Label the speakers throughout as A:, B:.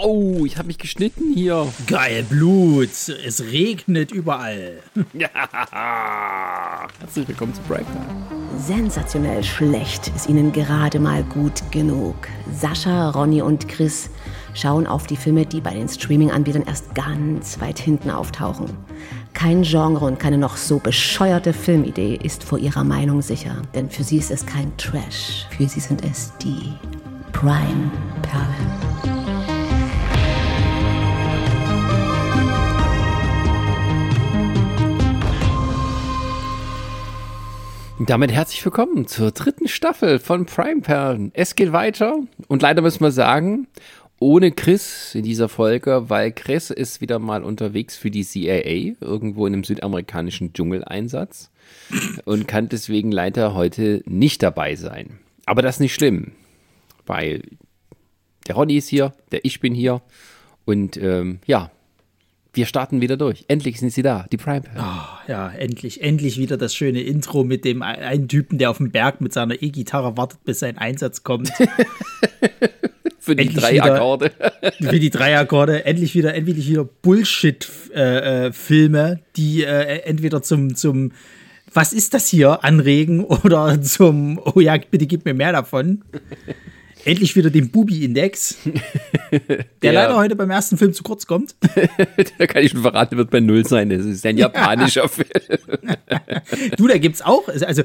A: Au, ich habe mich geschnitten hier.
B: Geil, Blut. Es regnet überall.
A: Ja. Herzlich willkommen zu Breaktime.
C: Sensationell schlecht ist ihnen gerade mal gut genug. Sascha, Ronny und Chris schauen auf die Filme, die bei den Streaming-Anbietern erst ganz weit hinten auftauchen. Kein Genre und keine noch so bescheuerte Filmidee ist vor ihrer Meinung sicher, denn für sie ist es kein Trash, für sie sind es die Prime-Perlen.
A: Damit herzlich willkommen zur dritten Staffel von Prime Perlen. Es geht weiter und leider müssen wir sagen, ohne Chris in dieser Folge, weil Chris ist wieder mal unterwegs für die CIA, irgendwo in einem südamerikanischen Dschungeleinsatz und kann deswegen leider heute nicht dabei sein. Aber das ist nicht schlimm, weil der Ronny ist hier, der Ich bin hier und ähm, ja, wir starten wieder durch. Endlich sind sie da, die Prime.
B: Oh, ja, endlich, endlich wieder das schöne Intro mit dem einen Typen, der auf dem Berg mit seiner E-Gitarre wartet, bis sein Einsatz kommt.
A: für die
B: endlich
A: drei
B: wieder-
A: Akkorde.
B: Für die drei Akkorde. Endlich wieder, endlich wieder Bullshit-Filme, die äh, entweder zum, zum Was ist das hier anregen oder zum Oh ja, bitte gib mir mehr davon. Endlich wieder den Bubi-Index, der,
A: Der-
B: leider heute beim ersten Film zu kurz kommt.
A: da kann ich schon verraten, wird bei Null sein. Das ist ein japanischer Film.
B: Du, da gibt's auch. Also,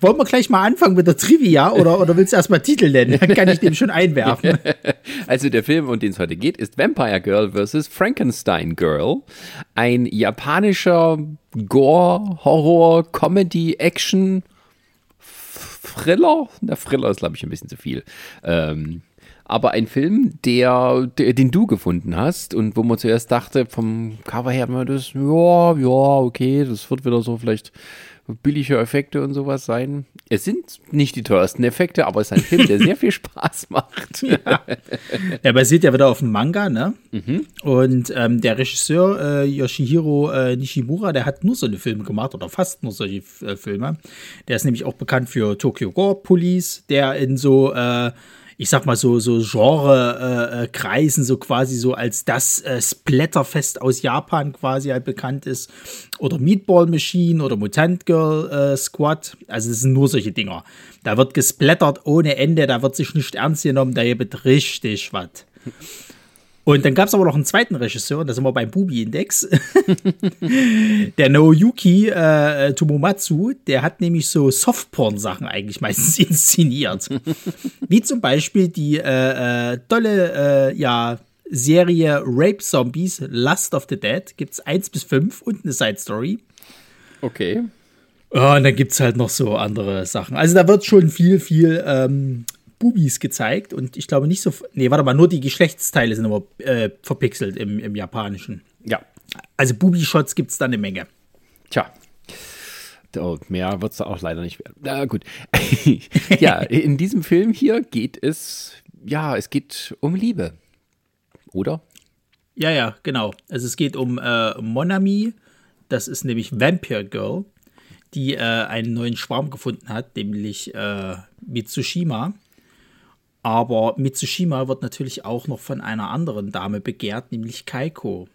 B: wollen wir gleich mal anfangen mit der Trivia oder, oder willst du erstmal Titel nennen? Dann kann ich dem schon einwerfen.
A: Also der Film, um den es heute geht, ist Vampire Girl vs. Frankenstein Girl. Ein japanischer Gore, Horror, Comedy, Action, Thriller. Der Thriller ist, glaube ich, ein bisschen zu viel. Ähm, aber ein Film, der, der, den du gefunden hast und wo man zuerst dachte, vom Cover her, man das, ja, ja, okay, das wird wieder so vielleicht billige Effekte und sowas sein. Es sind nicht die teuersten Effekte, aber es ist ein Film, der sehr viel Spaß macht.
B: Der basiert ja wieder auf dem Manga, ne? Und ähm, der Regisseur äh, Yoshihiro äh, Nishimura, der hat nur so eine Filme gemacht oder fast nur solche äh, Filme. Der ist nämlich auch bekannt für Tokyo Gore Police, der in so äh, ich sag mal so so Genre äh, äh, so quasi so als das äh, Splatterfest aus Japan quasi halt bekannt ist. Oder Meatball Machine oder Mutant Girl äh, Squad. Also das sind nur solche Dinger. Da wird gesplattert ohne Ende da wird sich nicht ernst genommen da gibt richtig was und dann gab es aber noch einen zweiten Regisseur, da sind wir beim Bubi-Index. der Naoyuki äh, Tomomatsu, der hat nämlich so Softporn-Sachen eigentlich meistens inszeniert. Wie zum Beispiel die äh, äh, tolle äh, ja, Serie Rape Zombies, Lust of the Dead. Gibt's eins bis fünf und eine Side-Story.
A: Okay.
B: Ja, und dann gibt's halt noch so andere Sachen. Also da wird schon viel, viel ähm, Bubis gezeigt und ich glaube nicht so. Nee, warte mal, nur die Geschlechtsteile sind aber äh, verpixelt im, im Japanischen.
A: Ja.
B: Also Bubi-Shots gibt's da eine Menge.
A: Tja. Oh, mehr wird es auch leider nicht werden. Na gut. ja, in diesem Film hier geht es, ja, es geht um Liebe. Oder?
B: Ja, ja, genau. Also es geht um äh, Monami, das ist nämlich Vampire Girl, die äh, einen neuen Schwarm gefunden hat, nämlich äh, Mitsushima. Aber Mitsushima wird natürlich auch noch von einer anderen Dame begehrt, nämlich Kaiko.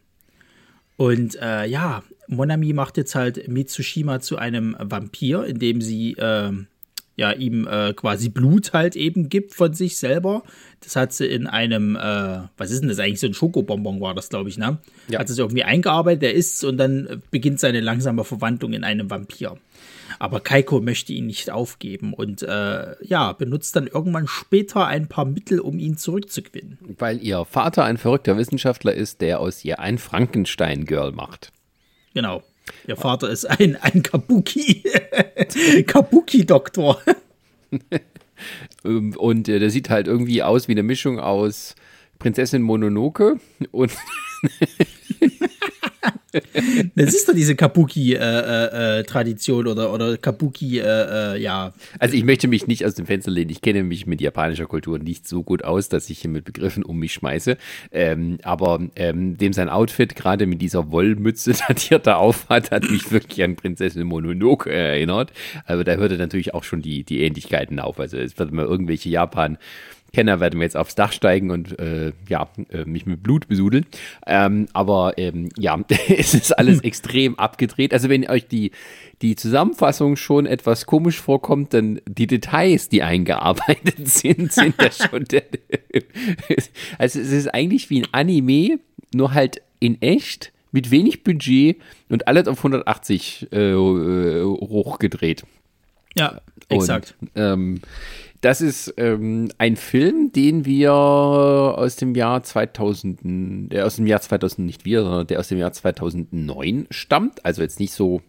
B: Und äh, ja, Monami macht jetzt halt Mitsushima zu einem Vampir, indem sie äh, ja ihm äh, quasi Blut halt eben gibt von sich selber. Das hat sie in einem, äh, was ist denn das eigentlich? So ein Schokobonbon war das, glaube ich, ne?
A: Ja.
B: Hat sie irgendwie eingearbeitet, der isst und dann beginnt seine langsame Verwandlung in einen Vampir. Aber Kaiko möchte ihn nicht aufgeben und äh, ja, benutzt dann irgendwann später ein paar Mittel, um ihn zurückzugewinnen.
A: Weil ihr Vater ein verrückter Wissenschaftler ist, der aus ihr ein Frankenstein-Girl macht.
B: Genau. Ihr Vater ist ein, ein Kabuki. Kabuki-Doktor.
A: Ähm, Und äh, der sieht halt irgendwie aus wie eine Mischung aus Prinzessin Mononoke und
B: Das ist doch diese Kabuki-Tradition oder, oder Kabuki, äh, äh, ja.
A: Also ich möchte mich nicht aus dem Fenster lehnen. Ich kenne mich mit japanischer Kultur nicht so gut aus, dass ich hier mit Begriffen um mich schmeiße. Ähm, aber ähm, dem sein Outfit, gerade mit dieser Wollmütze, er da auf hat, hat mich wirklich an Prinzessin Mononoke erinnert. Aber da hörte natürlich auch schon die, die Ähnlichkeiten auf. Also es wird mal irgendwelche Japan Kenner werden wir jetzt aufs Dach steigen und äh, ja, äh, mich mit Blut besudeln. Ähm, aber ähm, ja, es ist alles extrem abgedreht. Also wenn euch die, die Zusammenfassung schon etwas komisch vorkommt, dann die Details, die eingearbeitet sind, sind da schon. Der, also es ist eigentlich wie ein Anime, nur halt in echt mit wenig Budget und alles auf 180 äh, äh, hochgedreht.
B: Ja, exakt.
A: Und, ähm, das ist ähm, ein Film, den wir aus dem Jahr 2000, der aus dem Jahr 2000 nicht wir, sondern der aus dem Jahr 2009 stammt. Also jetzt nicht so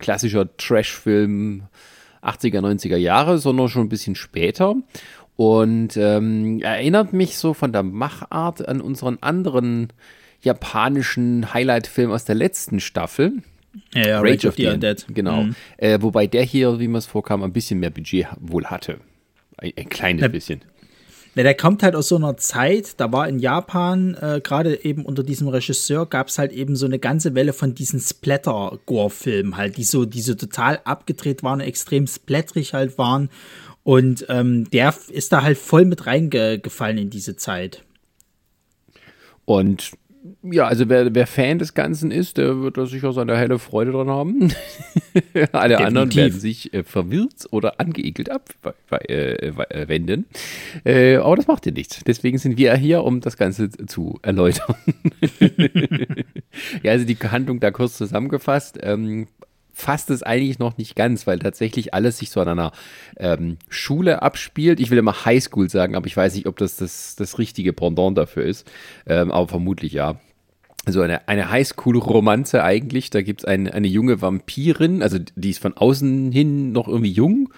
A: klassischer Trash-Film 80er, 90er Jahre, sondern schon ein bisschen später. Und ähm, erinnert mich so von der Machart an unseren anderen japanischen Highlight-Film aus der letzten Staffel.
B: Ja, ja Rage, Rage of the Undead.
A: Genau. Mhm. Äh, wobei der hier, wie man es vorkam, ein bisschen mehr Budget wohl hatte. Ein, ein kleines
B: ja.
A: bisschen.
B: Ja, der kommt halt aus so einer Zeit, da war in Japan, äh, gerade eben unter diesem Regisseur, gab es halt eben so eine ganze Welle von diesen Splatter-Gore-Filmen halt, die so, die so total abgedreht waren, extrem splatterig halt waren. Und ähm, der ist da halt voll mit reingefallen in diese Zeit.
A: Und ja, also wer, wer Fan des Ganzen ist, der wird da sicher seine helle Freude dran haben. Alle Definitiv. anderen werden sich äh, verwirrt oder angeekelt abwenden. Äh, äh, aber das macht ja nichts. Deswegen sind wir hier, um das Ganze zu erläutern. ja, also die Handlung da kurz zusammengefasst. Ähm, fasst es eigentlich noch nicht ganz, weil tatsächlich alles sich so an einer ähm, Schule abspielt. Ich will immer Highschool sagen, aber ich weiß nicht, ob das das, das richtige Pendant dafür ist. Ähm, aber vermutlich ja. Also eine, eine Highschool-Romanze eigentlich. Da gibt es ein, eine junge Vampirin, also die ist von außen hin noch irgendwie jung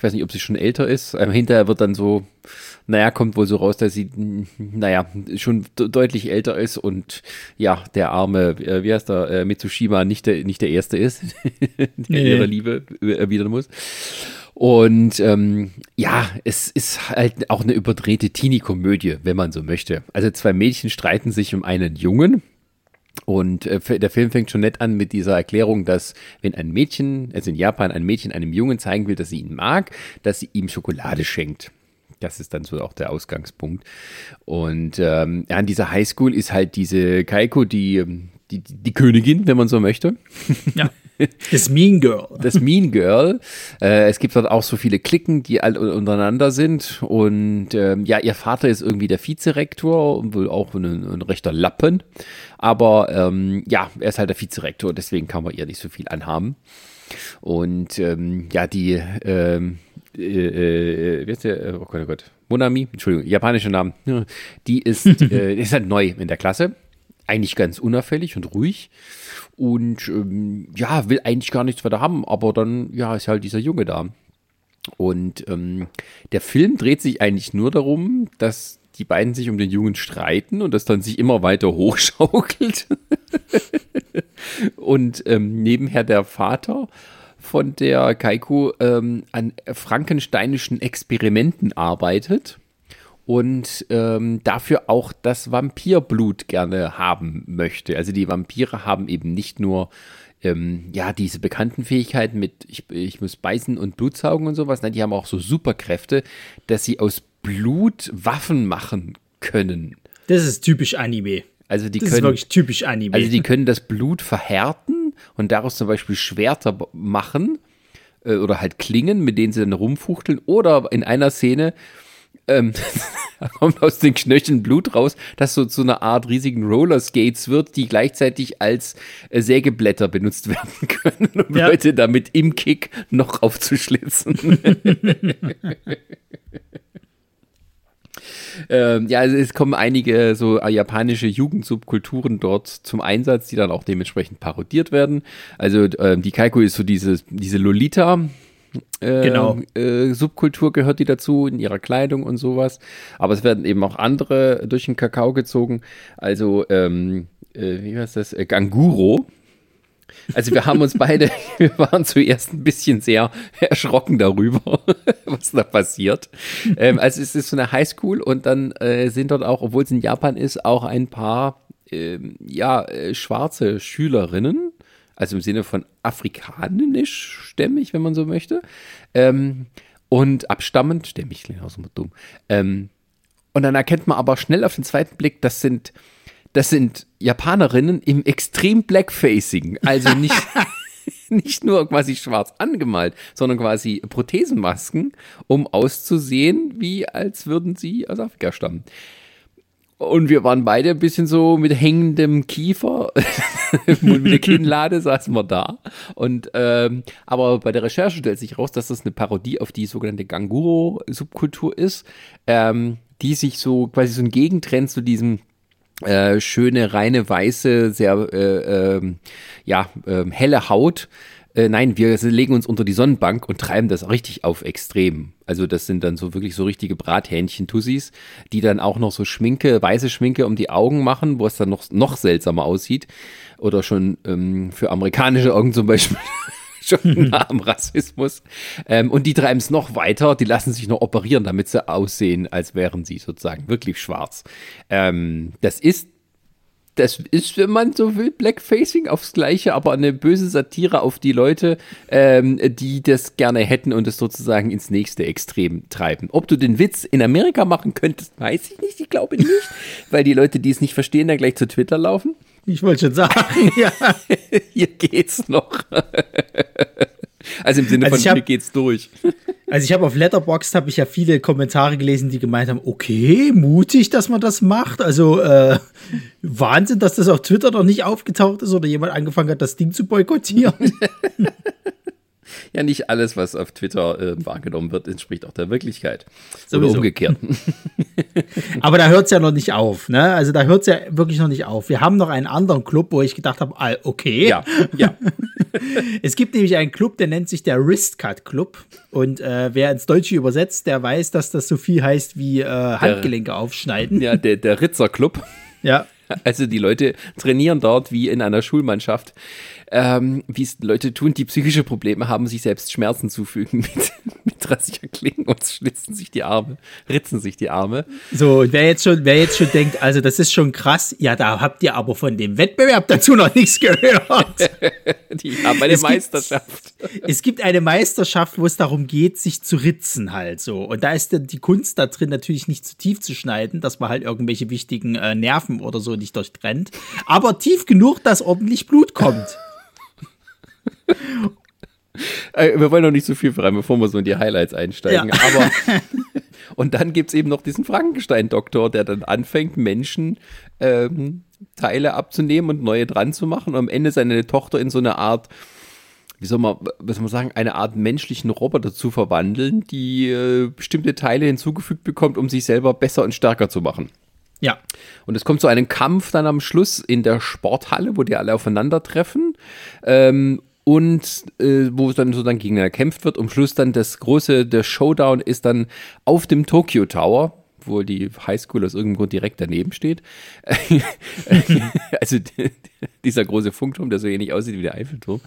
A: ich weiß nicht, ob sie schon älter ist. Ähm, hinterher wird dann so, naja, kommt wohl so raus, dass sie, naja, schon deutlich älter ist und ja, der arme, äh, wie heißt der, äh, Mitsushima nicht der, nicht der Erste ist, der nee. ihre Liebe erwidern muss. Und ähm, ja, es ist halt auch eine überdrehte Teenie-Komödie, wenn man so möchte. Also zwei Mädchen streiten sich um einen Jungen und äh, der Film fängt schon nett an mit dieser Erklärung, dass wenn ein Mädchen, also in Japan ein Mädchen einem Jungen zeigen will, dass sie ihn mag, dass sie ihm Schokolade schenkt. Das ist dann so auch der Ausgangspunkt. Und ähm, an dieser Highschool ist halt diese Kaiko, die, die, die Königin, wenn man so möchte.
B: Ja. Das Mean Girl.
A: Das Mean Girl. Äh, es gibt dort auch so viele Klicken, die all untereinander sind. Und ähm, ja, ihr Vater ist irgendwie der Vizerektor und wohl auch ein, ein rechter Lappen. Aber ähm, ja, er ist halt der Vizerektor, deswegen kann man ihr nicht so viel anhaben. Und ähm, ja, die, ähm, äh, äh, wie heißt der? Oh Gott, oh Gott. Monami, Entschuldigung, japanischer Name. Die ist, äh, ist halt neu in der Klasse. Eigentlich ganz unauffällig und ruhig und ähm, ja, will eigentlich gar nichts weiter haben, aber dann, ja, ist halt dieser Junge da. Und ähm, der Film dreht sich eigentlich nur darum, dass die beiden sich um den Jungen streiten und das dann sich immer weiter hochschaukelt. und ähm, nebenher der Vater von der Kaiku ähm, an frankensteinischen Experimenten arbeitet und ähm, dafür auch das Vampirblut gerne haben möchte. Also die Vampire haben eben nicht nur ähm, ja diese bekannten Fähigkeiten mit ich, ich muss beißen und Blut saugen und sowas, nein, die haben auch so Superkräfte, dass sie aus Blut Waffen machen können.
B: Das ist typisch Anime.
A: Also die
B: das
A: können,
B: ist wirklich typisch Anime.
A: Also die können das Blut verhärten und daraus zum Beispiel Schwerter machen äh, oder halt Klingen, mit denen sie dann rumfuchteln. Oder in einer Szene ähm, da kommt aus den Knöcheln Blut raus, das so zu einer Art riesigen Rollerskates wird, die gleichzeitig als äh, Sägeblätter benutzt werden können, um ja. Leute damit im Kick noch aufzuschlitzen. ähm, ja, also es kommen einige so äh, japanische Jugendsubkulturen dort zum Einsatz, die dann auch dementsprechend parodiert werden. Also ähm, die Kaiko ist so diese, diese Lolita, äh, genau. äh, Subkultur gehört die dazu in ihrer Kleidung und sowas. Aber es werden eben auch andere durch den Kakao gezogen. Also, ähm, äh, wie heißt das? Äh, Ganguro. Also wir haben uns beide, wir waren zuerst ein bisschen sehr erschrocken darüber, was da passiert. Ähm, also es ist so eine Highschool und dann äh, sind dort auch, obwohl es in Japan ist, auch ein paar ähm, ja, äh, schwarze Schülerinnen also im Sinne von afrikanisch stämmig, wenn man so möchte. Ähm, und abstammend, mich klingt auch so dumm. Ähm, und dann erkennt man aber schnell auf den zweiten Blick, das sind, das sind Japanerinnen im extrem Blackfacing. Also nicht, nicht nur quasi schwarz angemalt, sondern quasi Prothesenmasken, um auszusehen, wie als würden sie aus Afrika stammen. Und wir waren beide ein bisschen so mit hängendem Kiefer mit der Kinnlade saßen wir da. Und ähm, aber bei der Recherche stellt sich raus, dass das eine Parodie auf die sogenannte Ganguro-Subkultur ist, ähm, die sich so quasi so ein Gegentrend zu diesem äh, schöne, reine, weiße, sehr äh, äh, ja, äh, helle Haut äh, nein, wir legen uns unter die Sonnenbank und treiben das richtig auf extrem. Also das sind dann so wirklich so richtige Brathähnchen-Tussis, die dann auch noch so Schminke, weiße Schminke um die Augen machen, wo es dann noch, noch seltsamer aussieht. Oder schon ähm, für amerikanische Augen zum Beispiel. schon nah am Rassismus. Ähm, und die treiben es noch weiter, die lassen sich noch operieren, damit sie aussehen, als wären sie sozusagen wirklich schwarz. Ähm, das ist das ist, wenn man so will, Blackfacing aufs Gleiche, aber eine böse Satire auf die Leute, ähm, die das gerne hätten und es sozusagen ins nächste Extrem treiben. Ob du den Witz in Amerika machen könntest, weiß ich nicht. Ich glaube nicht, weil die Leute, die es nicht verstehen, dann gleich zu Twitter laufen.
B: Ich wollte schon sagen, ja.
A: Hier geht's noch. Also im Sinne also von, hab, hier geht's durch.
B: Also ich habe auf Letterboxd habe ich ja viele Kommentare gelesen, die gemeint haben, okay, mutig, dass man das macht. Also äh, Wahnsinn, dass das auf Twitter noch nicht aufgetaucht ist oder jemand angefangen hat, das Ding zu boykottieren.
A: ja, nicht alles, was auf Twitter äh, wahrgenommen wird, entspricht auch der Wirklichkeit. Oder umgekehrt.
B: Aber da hört es ja noch nicht auf. Ne? Also da hört es ja wirklich noch nicht auf. Wir haben noch einen anderen Club, wo ich gedacht habe, ah, okay.
A: Ja, ja.
B: es gibt nämlich einen Club, der nennt sich der Wristcut Club. Und äh, wer ins Deutsche übersetzt, der weiß, dass das so viel heißt wie äh, Handgelenke der, aufschneiden.
A: Ja, der, der Ritzer Club.
B: Ja.
A: Also die Leute trainieren dort wie in einer Schulmannschaft ähm, wie es Leute tun, die psychische Probleme haben, sich selbst Schmerzen zufügen mit, mit Rasierklingen und schlitzen sich die Arme, ritzen sich die Arme.
B: So, wer jetzt schon, wer jetzt schon denkt, also das ist schon krass, ja, da habt ihr aber von dem Wettbewerb dazu noch nichts gehört.
A: die haben eine es Meisterschaft.
B: Gibt, es gibt eine Meisterschaft, wo es darum geht, sich zu ritzen halt so. Und da ist die Kunst da drin natürlich nicht zu tief zu schneiden, dass man halt irgendwelche wichtigen äh, Nerven oder so nicht durchtrennt. Aber tief genug, dass ordentlich Blut kommt.
A: Äh, wir wollen noch nicht so viel verraten, bevor wir so in die Highlights einsteigen. Ja. Aber und dann gibt es eben noch diesen Frankenstein-Doktor, der dann anfängt, Menschen ähm, Teile abzunehmen und neue dran zu machen und am Ende seine Tochter in so eine Art, wie soll man, was soll man sagen, eine Art menschlichen Roboter zu verwandeln, die äh, bestimmte Teile hinzugefügt bekommt, um sich selber besser und stärker zu machen.
B: Ja.
A: Und es kommt zu einem Kampf dann am Schluss in der Sporthalle, wo die alle aufeinandertreffen. Ähm, und äh, wo es dann so dann gegeneinander gekämpft wird. Um Schluss dann das große, der Showdown ist dann auf dem Tokyo Tower, wo die Highschool aus irgendeinem Grund direkt daneben steht. also dieser große Funkturm, der so ähnlich aussieht wie der Eiffelturm.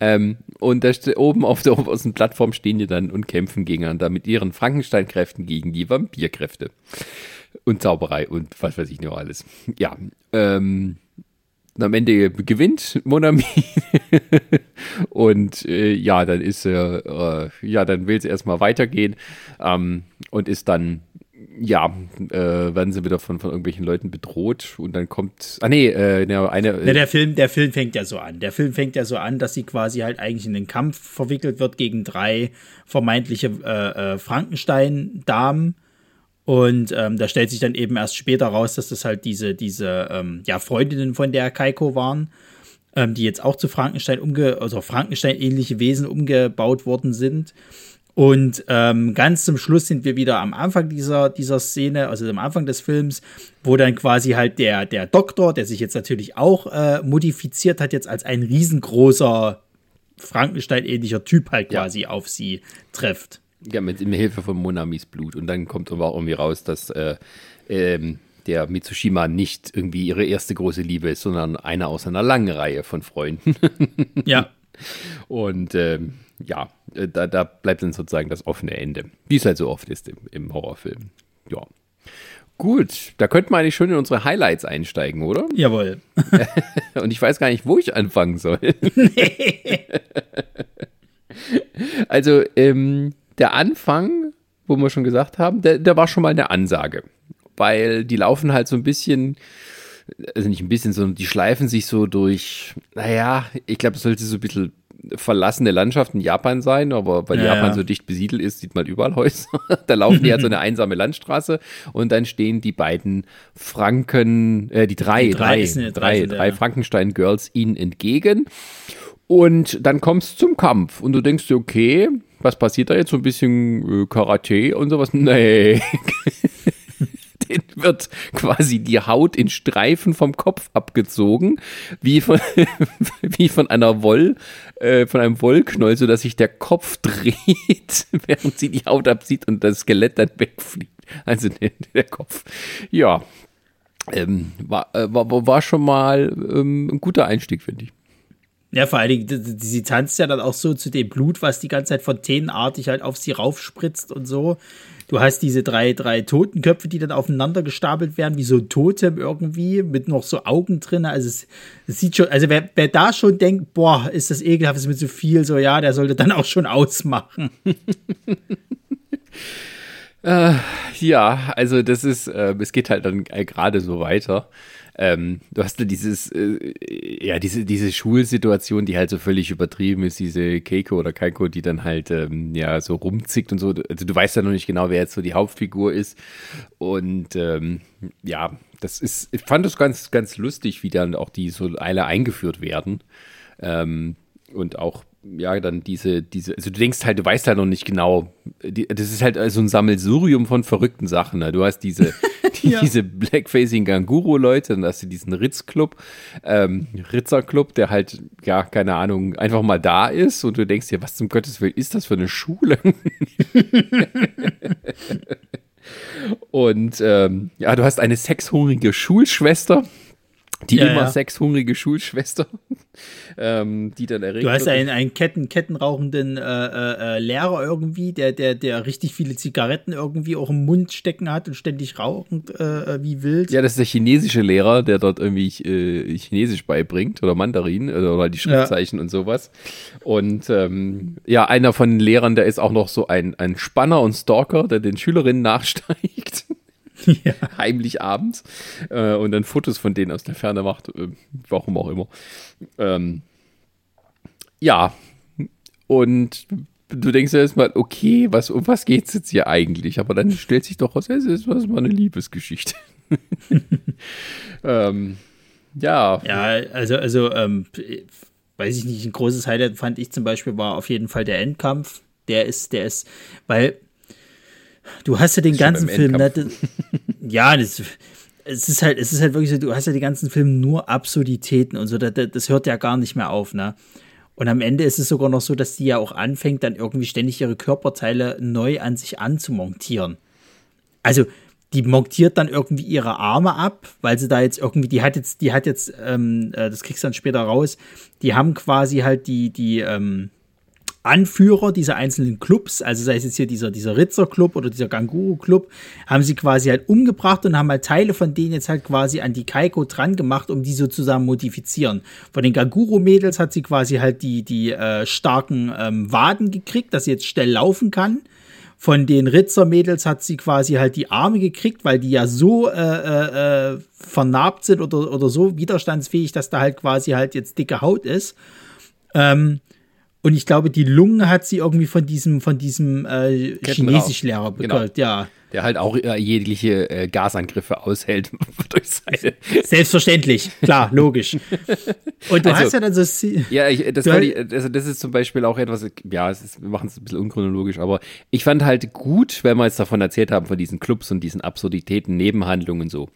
A: Ähm, und da oben auf der obersten Plattform stehen die dann und kämpfen gegeneinander mit ihren Frankenstein-Kräften gegen die Vampirkräfte und Zauberei und was weiß ich noch alles. Ja, ähm, am Ende gewinnt Monami und äh, ja, dann ist äh, ja, dann will sie erstmal weitergehen ähm, und ist dann ja, äh, werden sie wieder von, von irgendwelchen Leuten bedroht und dann kommt, ah nee, äh, eine.
B: Äh, der Film, der Film fängt ja so an. Der Film fängt ja so an, dass sie quasi halt eigentlich in den Kampf verwickelt wird gegen drei vermeintliche äh, äh Frankenstein-Damen und ähm, da stellt sich dann eben erst später raus, dass das halt diese, diese ähm, ja, Freundinnen von der Kaiko waren, ähm, die jetzt auch zu Frankenstein umge, also Frankenstein-ähnliche Wesen umgebaut worden sind. Und ähm, ganz zum Schluss sind wir wieder am Anfang dieser, dieser Szene, also am Anfang des Films, wo dann quasi halt der, der Doktor, der sich jetzt natürlich auch äh, modifiziert hat, jetzt als ein riesengroßer Frankenstein-ähnlicher Typ halt quasi ja. auf sie trifft.
A: Ja, mit, mit Hilfe von Monamis Blut. Und dann kommt aber auch irgendwie raus, dass äh, ähm, der Mitsushima nicht irgendwie ihre erste große Liebe ist, sondern eine aus einer langen Reihe von Freunden.
B: ja.
A: Und ähm, ja, äh, da, da bleibt dann sozusagen das offene Ende. Wie es halt so oft ist im, im Horrorfilm. Ja. Gut, da könnten wir eigentlich schon in unsere Highlights einsteigen, oder?
B: Jawohl.
A: Und ich weiß gar nicht, wo ich anfangen soll. Nee. also, ähm, der Anfang, wo wir schon gesagt haben, der, der war schon mal eine Ansage. Weil die laufen halt so ein bisschen, also nicht ein bisschen, sondern die schleifen sich so durch, naja, ich glaube, es sollte so ein bisschen verlassene Landschaft in Japan sein, aber weil
B: Ja,
A: Japan
B: ja.
A: so dicht besiedelt ist, sieht man überall Häuser. da laufen die halt so eine einsame Landstraße und dann stehen die beiden Franken, äh, die drei,
B: Die drei
A: drei,
B: drei
A: drei. Frankenstein-Girls ihnen entgegen. Und dann kommst zum Kampf und du denkst dir, okay, was passiert da jetzt? So ein bisschen äh, Karate und sowas? Nee. Den wird quasi die Haut in Streifen vom Kopf abgezogen, wie von, wie von einer Woll, äh, von einem Wollknäuel, sodass sich der Kopf dreht, während sie die Haut abzieht und das Skelett dann wegfliegt. Also der, Kopf. Ja. Ähm, war, äh, war, war schon mal ähm, ein guter Einstieg, finde ich.
B: Ja, vor allen Dingen, sie tanzt ja dann auch so zu dem Blut, was die ganze Zeit fontänenartig halt auf sie raufspritzt und so. Du hast diese drei, drei Totenköpfe, die dann aufeinander gestapelt werden, wie so ein Totem irgendwie, mit noch so Augen drin. Also es, es sieht schon, also wer, wer da schon denkt, boah, ist das ekelhaft, ist mit so viel, so ja, der sollte dann auch schon ausmachen.
A: Ja, also das ist, äh, es geht halt dann äh, gerade so weiter. Ähm, du hast ja dieses, äh, ja, diese, diese Schulsituation, die halt so völlig übertrieben ist, diese Keiko oder Kaiko, die dann halt, ähm, ja, so rumzickt und so. Also du weißt ja noch nicht genau, wer jetzt so die Hauptfigur ist. Und ähm, ja, das ist, ich fand das ganz, ganz lustig, wie dann auch die so alle eingeführt werden. Ähm, und auch, ja, dann diese, diese, also du denkst halt, du weißt halt noch nicht genau, die, das ist halt so ein Sammelsurium von verrückten Sachen. Ne? Du hast diese, die,
B: Ja.
A: diese Blackfacing Ganguro-Leute, dann hast du diesen Ritz-Club, ähm, Ritzer-Club, der halt, ja, keine Ahnung, einfach mal da ist und du denkst dir, was zum Gottes Willen ist das für eine Schule? und ähm, ja, du hast eine sexhungrige Schulschwester, die
B: Ja,
A: immer
B: ja.
A: sexhungrige Schulschwester, ähm, die dann erregt
B: Du hast einen, einen Ketten, kettenrauchenden äh, äh, äh, Lehrer irgendwie, der, der, der richtig viele Zigaretten irgendwie auch im Mund stecken hat und ständig rauchend äh, äh, wie wild.
A: Ja, das ist der chinesische Lehrer, der dort irgendwie äh, Chinesisch beibringt oder Mandarin oder halt die Schriftzeichen und sowas. Und ähm, ja, einer von den Lehrern, der ist auch noch so ein, ein Spanner und Stalker, der den Schülerinnen nachsteigt.
B: Ja.
A: Heimlich abends äh, und dann Fotos von denen aus der Ferne macht, äh, warum auch immer. Ähm, ja, und du denkst ja erstmal, okay, was, um was geht's jetzt hier eigentlich? Aber dann stellt sich doch raus, es ist mal eine Liebesgeschichte. ähm, ja,
B: Ja, also, also, ähm, weiß ich nicht, ein großes Highlight fand ich zum Beispiel war auf jeden Fall der Endkampf. Der ist, der ist, weil du hast ja den ganzen Film, ne, ja, das, es ist halt, es ist halt wirklich so, du hast ja den ganzen Film nur Absurditäten und so, das, das hört ja gar nicht mehr auf, ne? Und am Ende ist es sogar noch so, dass die ja auch anfängt, dann irgendwie ständig ihre Körperteile neu an sich anzumontieren. Also, die montiert dann irgendwie ihre Arme ab, weil sie da jetzt irgendwie, die hat jetzt, die hat jetzt, ähm, äh, das kriegst du dann später raus, die haben quasi halt die, die, ähm, Anführer dieser einzelnen Clubs, also sei es jetzt hier dieser, dieser Ritzer-Club oder dieser Ganguro-Club, haben sie quasi halt umgebracht und haben halt Teile von denen jetzt halt quasi an die Kaiko dran gemacht, um die so zusammen modifizieren. Von den Ganguro-Mädels hat sie quasi halt die, die äh, starken ähm, Waden gekriegt, dass sie jetzt schnell laufen kann. Von den Ritzer-Mädels hat sie quasi halt die Arme gekriegt, weil die ja so äh, äh, äh, vernarbt sind oder, oder so widerstandsfähig, dass da halt quasi halt jetzt dicke Haut ist. Ähm, und ich glaube, die Lungen hat sie irgendwie von diesem, von diesem äh, Chinesischlehrer
A: Genau.
B: bekommen. Ja,
A: der halt auch äh, jegliche äh, Gasangriffe aushält durch seine.
B: selbstverständlich. Klar, logisch. Und du
A: Also-
B: hast ja dann so.
A: Ja, ich, das, war die, also das ist zum Beispiel auch etwas, ja, es ist, wir machen es ein bisschen unchronologisch, aber ich fand halt gut, wenn wir jetzt davon erzählt haben, von diesen Clubs und diesen Absurditäten, Nebenhandlungen so,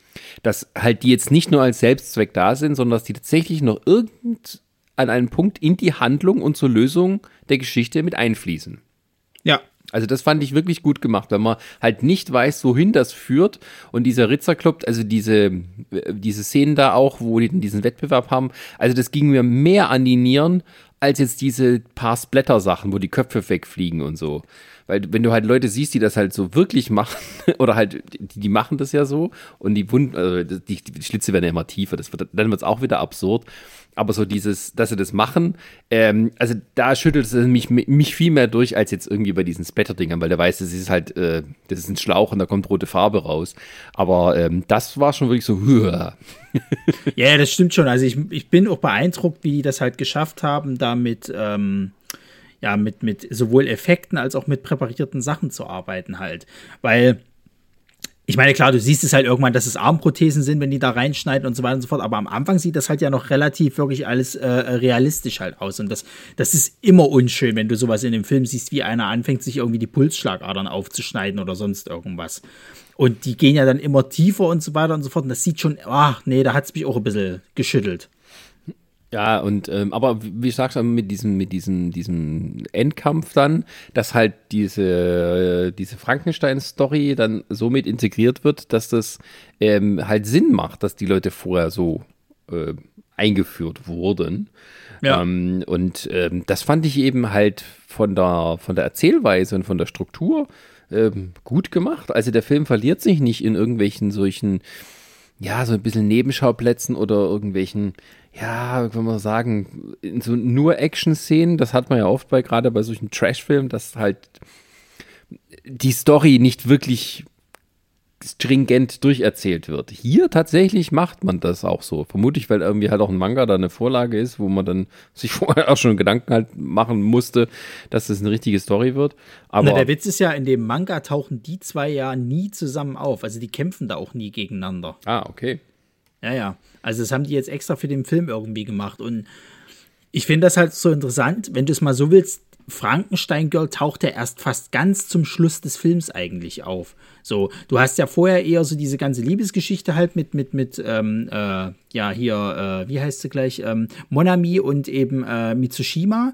A: dass halt die jetzt nicht nur als Selbstzweck da sind, sondern dass die tatsächlich noch irgend an einem Punkt in die Handlung und zur Lösung der Geschichte mit einfließen.
B: Ja.
A: Also das fand ich wirklich gut gemacht, wenn man halt nicht weiß, wohin das führt. Und dieser Ritzerclub, also diese, äh, diese Szenen da auch, wo die dann diesen Wettbewerb haben, also das ging mir mehr an die Nieren, als jetzt diese paar Splatter-Sachen, wo die Köpfe wegfliegen und so. weil wenn du halt Leute siehst, die das halt so wirklich machen, oder halt, die, die machen das ja so und die Wunden, also die, die Schlitze werden ja immer tiefer, das wird, dann wird es auch wieder absurd. Aber so dieses, dass sie das machen, ähm, also da schüttelt es mich, mich viel mehr durch als jetzt irgendwie bei diesen Splatter-Dingern, weil der weiß, das ist halt, äh, das ist ein Schlauch und da kommt rote Farbe raus. Aber ähm, das war schon wirklich so,
B: ja, das stimmt schon. Also ich, ich bin auch beeindruckt, wie die das halt geschafft haben, damit ähm, ja, mit, mit sowohl Effekten als auch mit präparierten Sachen zu arbeiten halt. Weil, ich meine, klar, du siehst es halt irgendwann, dass es Armprothesen sind, wenn die da reinschneiden und so weiter und so fort, aber am Anfang sieht das halt ja noch relativ wirklich alles äh, realistisch halt aus. Und das, das ist immer unschön, wenn du sowas in dem Film siehst, wie einer anfängt, sich irgendwie die Pulsschlagadern aufzuschneiden oder sonst irgendwas. Und die gehen ja dann immer tiefer und so weiter und so fort. Und das sieht schon, ach nee, da hat es mich auch ein bisschen geschüttelt.
A: Ja, und ähm, aber wie ich sagst, mit diesem, mit diesem, diesem Endkampf dann, dass halt diese, äh, diese Frankenstein-Story dann somit integriert wird, dass das ähm, halt Sinn macht, dass die Leute vorher so äh, eingeführt wurden. Ja. Ähm, und ähm, das fand ich eben halt von der, von der Erzählweise und von der Struktur ähm, gut gemacht. Also der Film verliert sich nicht in irgendwelchen solchen, ja, so ein bisschen Nebenschauplätzen oder irgendwelchen ja, wenn man sagen, in so nur Action-Szenen, das hat man ja oft bei, gerade bei solchen Trash-Filmen, dass halt die Story nicht wirklich stringent durcherzählt wird. Hier tatsächlich macht man das auch so. Vermutlich, weil irgendwie halt auch ein Manga da eine Vorlage ist, wo man dann sich vorher auch schon Gedanken halt machen musste, dass das eine richtige Story wird. Aber
B: Na, der Witz ist ja, in dem Manga tauchen die zwei ja nie zusammen auf. Also die kämpfen da auch nie gegeneinander.
A: Ah, okay.
B: Ja, ja. Also das haben die jetzt extra für den Film irgendwie gemacht. Und ich finde das halt so interessant, wenn du es mal so willst, Frankenstein Girl taucht ja erst fast ganz zum Schluss des Films eigentlich auf. So, du hast ja vorher eher so diese ganze Liebesgeschichte halt mit, mit, mit, ähm, äh, ja, hier, äh, wie heißt sie gleich, ähm, Monami und eben äh, Mitsushima.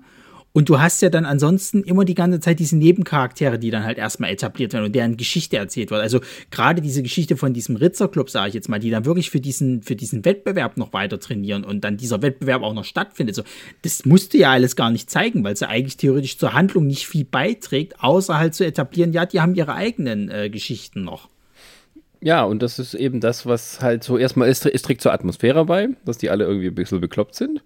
B: Und du hast ja dann ansonsten immer die ganze Zeit diese Nebencharaktere, die dann halt erstmal etabliert werden und deren Geschichte erzählt wird. Also gerade diese Geschichte von diesem Ritzerclub, sage ich jetzt mal, die dann wirklich für diesen, für diesen Wettbewerb noch weiter trainieren und dann dieser Wettbewerb auch noch stattfindet. So, das musste ja alles gar nicht zeigen, weil es ja eigentlich theoretisch zur Handlung nicht viel beiträgt, außer halt zu etablieren, ja, die haben ihre eigenen äh, Geschichten noch.
A: Ja, und das ist eben das, was halt so erstmal ist, ist trägt zur Atmosphäre bei, dass die alle irgendwie ein bisschen bekloppt sind.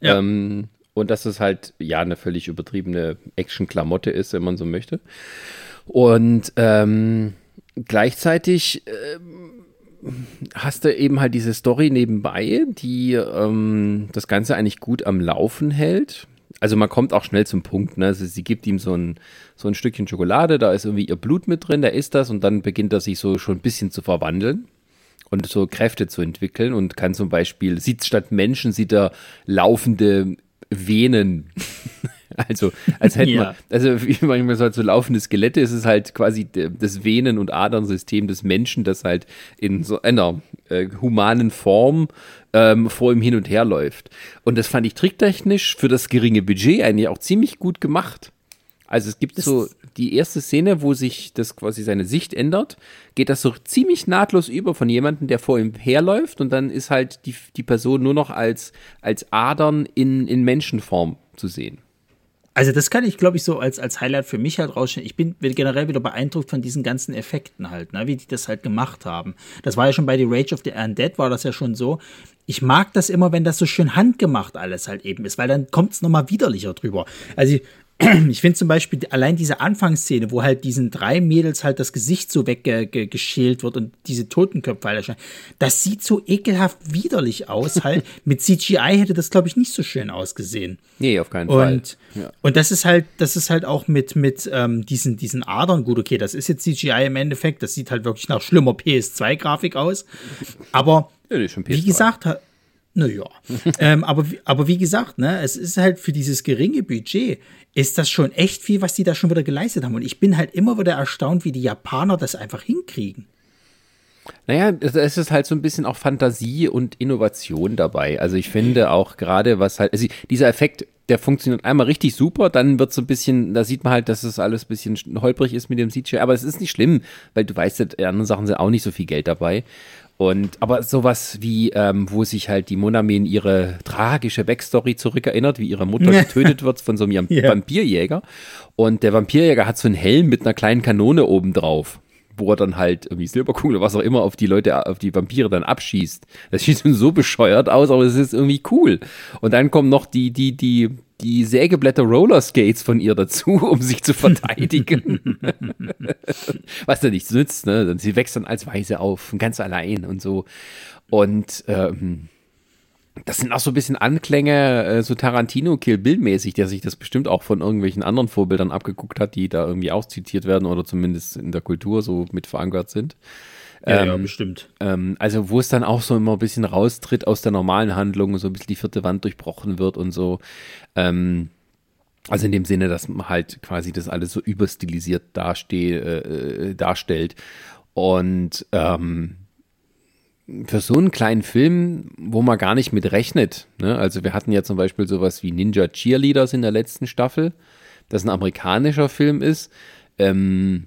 A: Ja. Ähm, und dass es halt, ja, eine völlig übertriebene Action-Klamotte ist, wenn man so möchte. Und ähm, gleichzeitig äh, hast du eben halt diese Story nebenbei, die ähm, das Ganze eigentlich gut am Laufen hält. Also man kommt auch schnell zum Punkt. Ne? Also sie gibt ihm so ein, so ein Stückchen Schokolade, da ist irgendwie ihr Blut mit drin, der isst das und dann beginnt er sich so schon ein bisschen zu verwandeln und so Kräfte zu entwickeln und kann zum Beispiel, sieht statt Menschen, sieht er laufende Venen. Also, als hätte ja. man, also wie manchmal so, halt so laufende Skelette, ist es halt quasi das Venen- und Adernsystem des Menschen, das halt in so einer äh, humanen Form ähm, vor ihm hin und her läuft. Und das fand ich tricktechnisch für das geringe Budget eigentlich auch ziemlich gut gemacht. Also es gibt das so die erste Szene, wo sich das quasi seine Sicht ändert, geht das so ziemlich nahtlos über von jemandem, der vor ihm herläuft und dann ist halt die, die Person nur noch als, als Adern in, in Menschenform zu sehen.
B: Also das kann ich, glaube ich, so als, als Highlight für mich halt rausstellen. Ich bin generell wieder beeindruckt von diesen ganzen Effekten halt, ne, wie die das halt gemacht haben. Das war ja schon bei The Rage of the Undead, war das ja schon so. Ich mag das immer, wenn das so schön handgemacht alles halt eben ist, weil dann kommt es nochmal widerlicher drüber. Also ich finde zum Beispiel allein diese Anfangsszene, wo halt diesen drei Mädels halt das Gesicht so weggeschält wird und diese Totenköpfe halt erscheinen, das sieht so ekelhaft widerlich aus halt. Mit CGI hätte das, glaube ich, nicht so schön ausgesehen.
A: Nee, auf keinen
B: und,
A: Fall.
B: Ja. Und das ist halt, das ist halt auch mit, mit ähm, diesen, diesen Adern, gut, okay, das ist jetzt CGI im Endeffekt, das sieht halt wirklich nach schlimmer PS2-Grafik aus. Aber ja, wie gesagt, naja. ähm, aber, aber wie gesagt, ne, es ist halt für dieses geringe Budget, ist das schon echt viel, was die da schon wieder geleistet haben. Und ich bin halt immer wieder erstaunt, wie die Japaner das einfach hinkriegen.
A: Naja, es ist halt so ein bisschen auch Fantasie und Innovation dabei. Also ich finde auch gerade, was halt, also dieser Effekt, der funktioniert einmal richtig super, dann wird so ein bisschen, da sieht man halt, dass es alles ein bisschen holprig ist mit dem CGI, aber es ist nicht schlimm, weil du weißt, in anderen Sachen sind auch nicht so viel Geld dabei. Und aber sowas wie, ähm, wo sich halt die Monami in ihre tragische Backstory zurückerinnert, wie ihre Mutter getötet wird von so einem
B: Ja.
A: Vampirjäger. Und der Vampirjäger hat so einen Helm mit einer kleinen Kanone oben drauf, wo er dann halt irgendwie Silberkugel oder was auch immer auf die Leute, auf die Vampire dann abschießt. Das sieht schon so bescheuert aus, aber es ist irgendwie cool. Und dann kommen noch die, die, die, die Sägeblätter Rollerskates von ihr dazu, um sich zu verteidigen. Was da nichts nützt, ne? Sie wächst dann als Weise auf, ganz allein und so. Und ähm, das sind auch so ein bisschen Anklänge, äh, so Tarantino Kill Bill mäßig, der sich das bestimmt auch von irgendwelchen anderen Vorbildern abgeguckt hat, die da irgendwie auch zitiert werden oder zumindest in der Kultur so mit verankert sind.
B: Ja, ja,
A: Ähm,
B: bestimmt.
A: Ähm, also wo es dann auch so immer ein bisschen raustritt aus der normalen Handlung, so ein bisschen die vierte Wand durchbrochen wird und so. Ähm, also in dem Sinne, dass man halt quasi das alles so überstilisiert dasteh, äh, darstellt. Und ähm, für so einen kleinen Film, wo man gar nicht mit rechnet, ne? also wir hatten ja zum Beispiel sowas wie Ninja Cheerleaders in der letzten Staffel, das ein amerikanischer Film ist, ähm,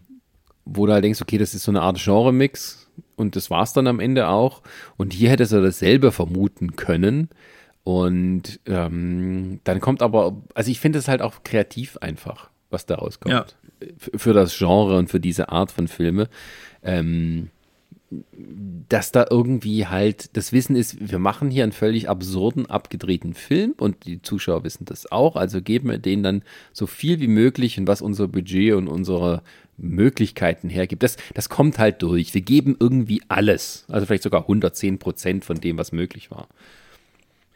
A: wo du halt denkst, okay, das ist so eine Art Genre-Mix und das war's dann am Ende auch. Und hier hätte er dasselbe vermuten können. Und ähm, dann kommt aber, also ich finde es halt auch kreativ einfach, was da rauskommt.
B: Ja.
A: Für das Genre und für diese Art von Filme. Ähm, dass da irgendwie halt das Wissen ist, wir machen hier einen völlig absurden, abgedrehten Film und die Zuschauer wissen das auch, also geben wir denen dann so viel wie möglich und was unser Budget und unsere Möglichkeiten hergibt. Das, das kommt halt durch. Wir geben irgendwie alles, also vielleicht sogar 110 Prozent von dem, was möglich war.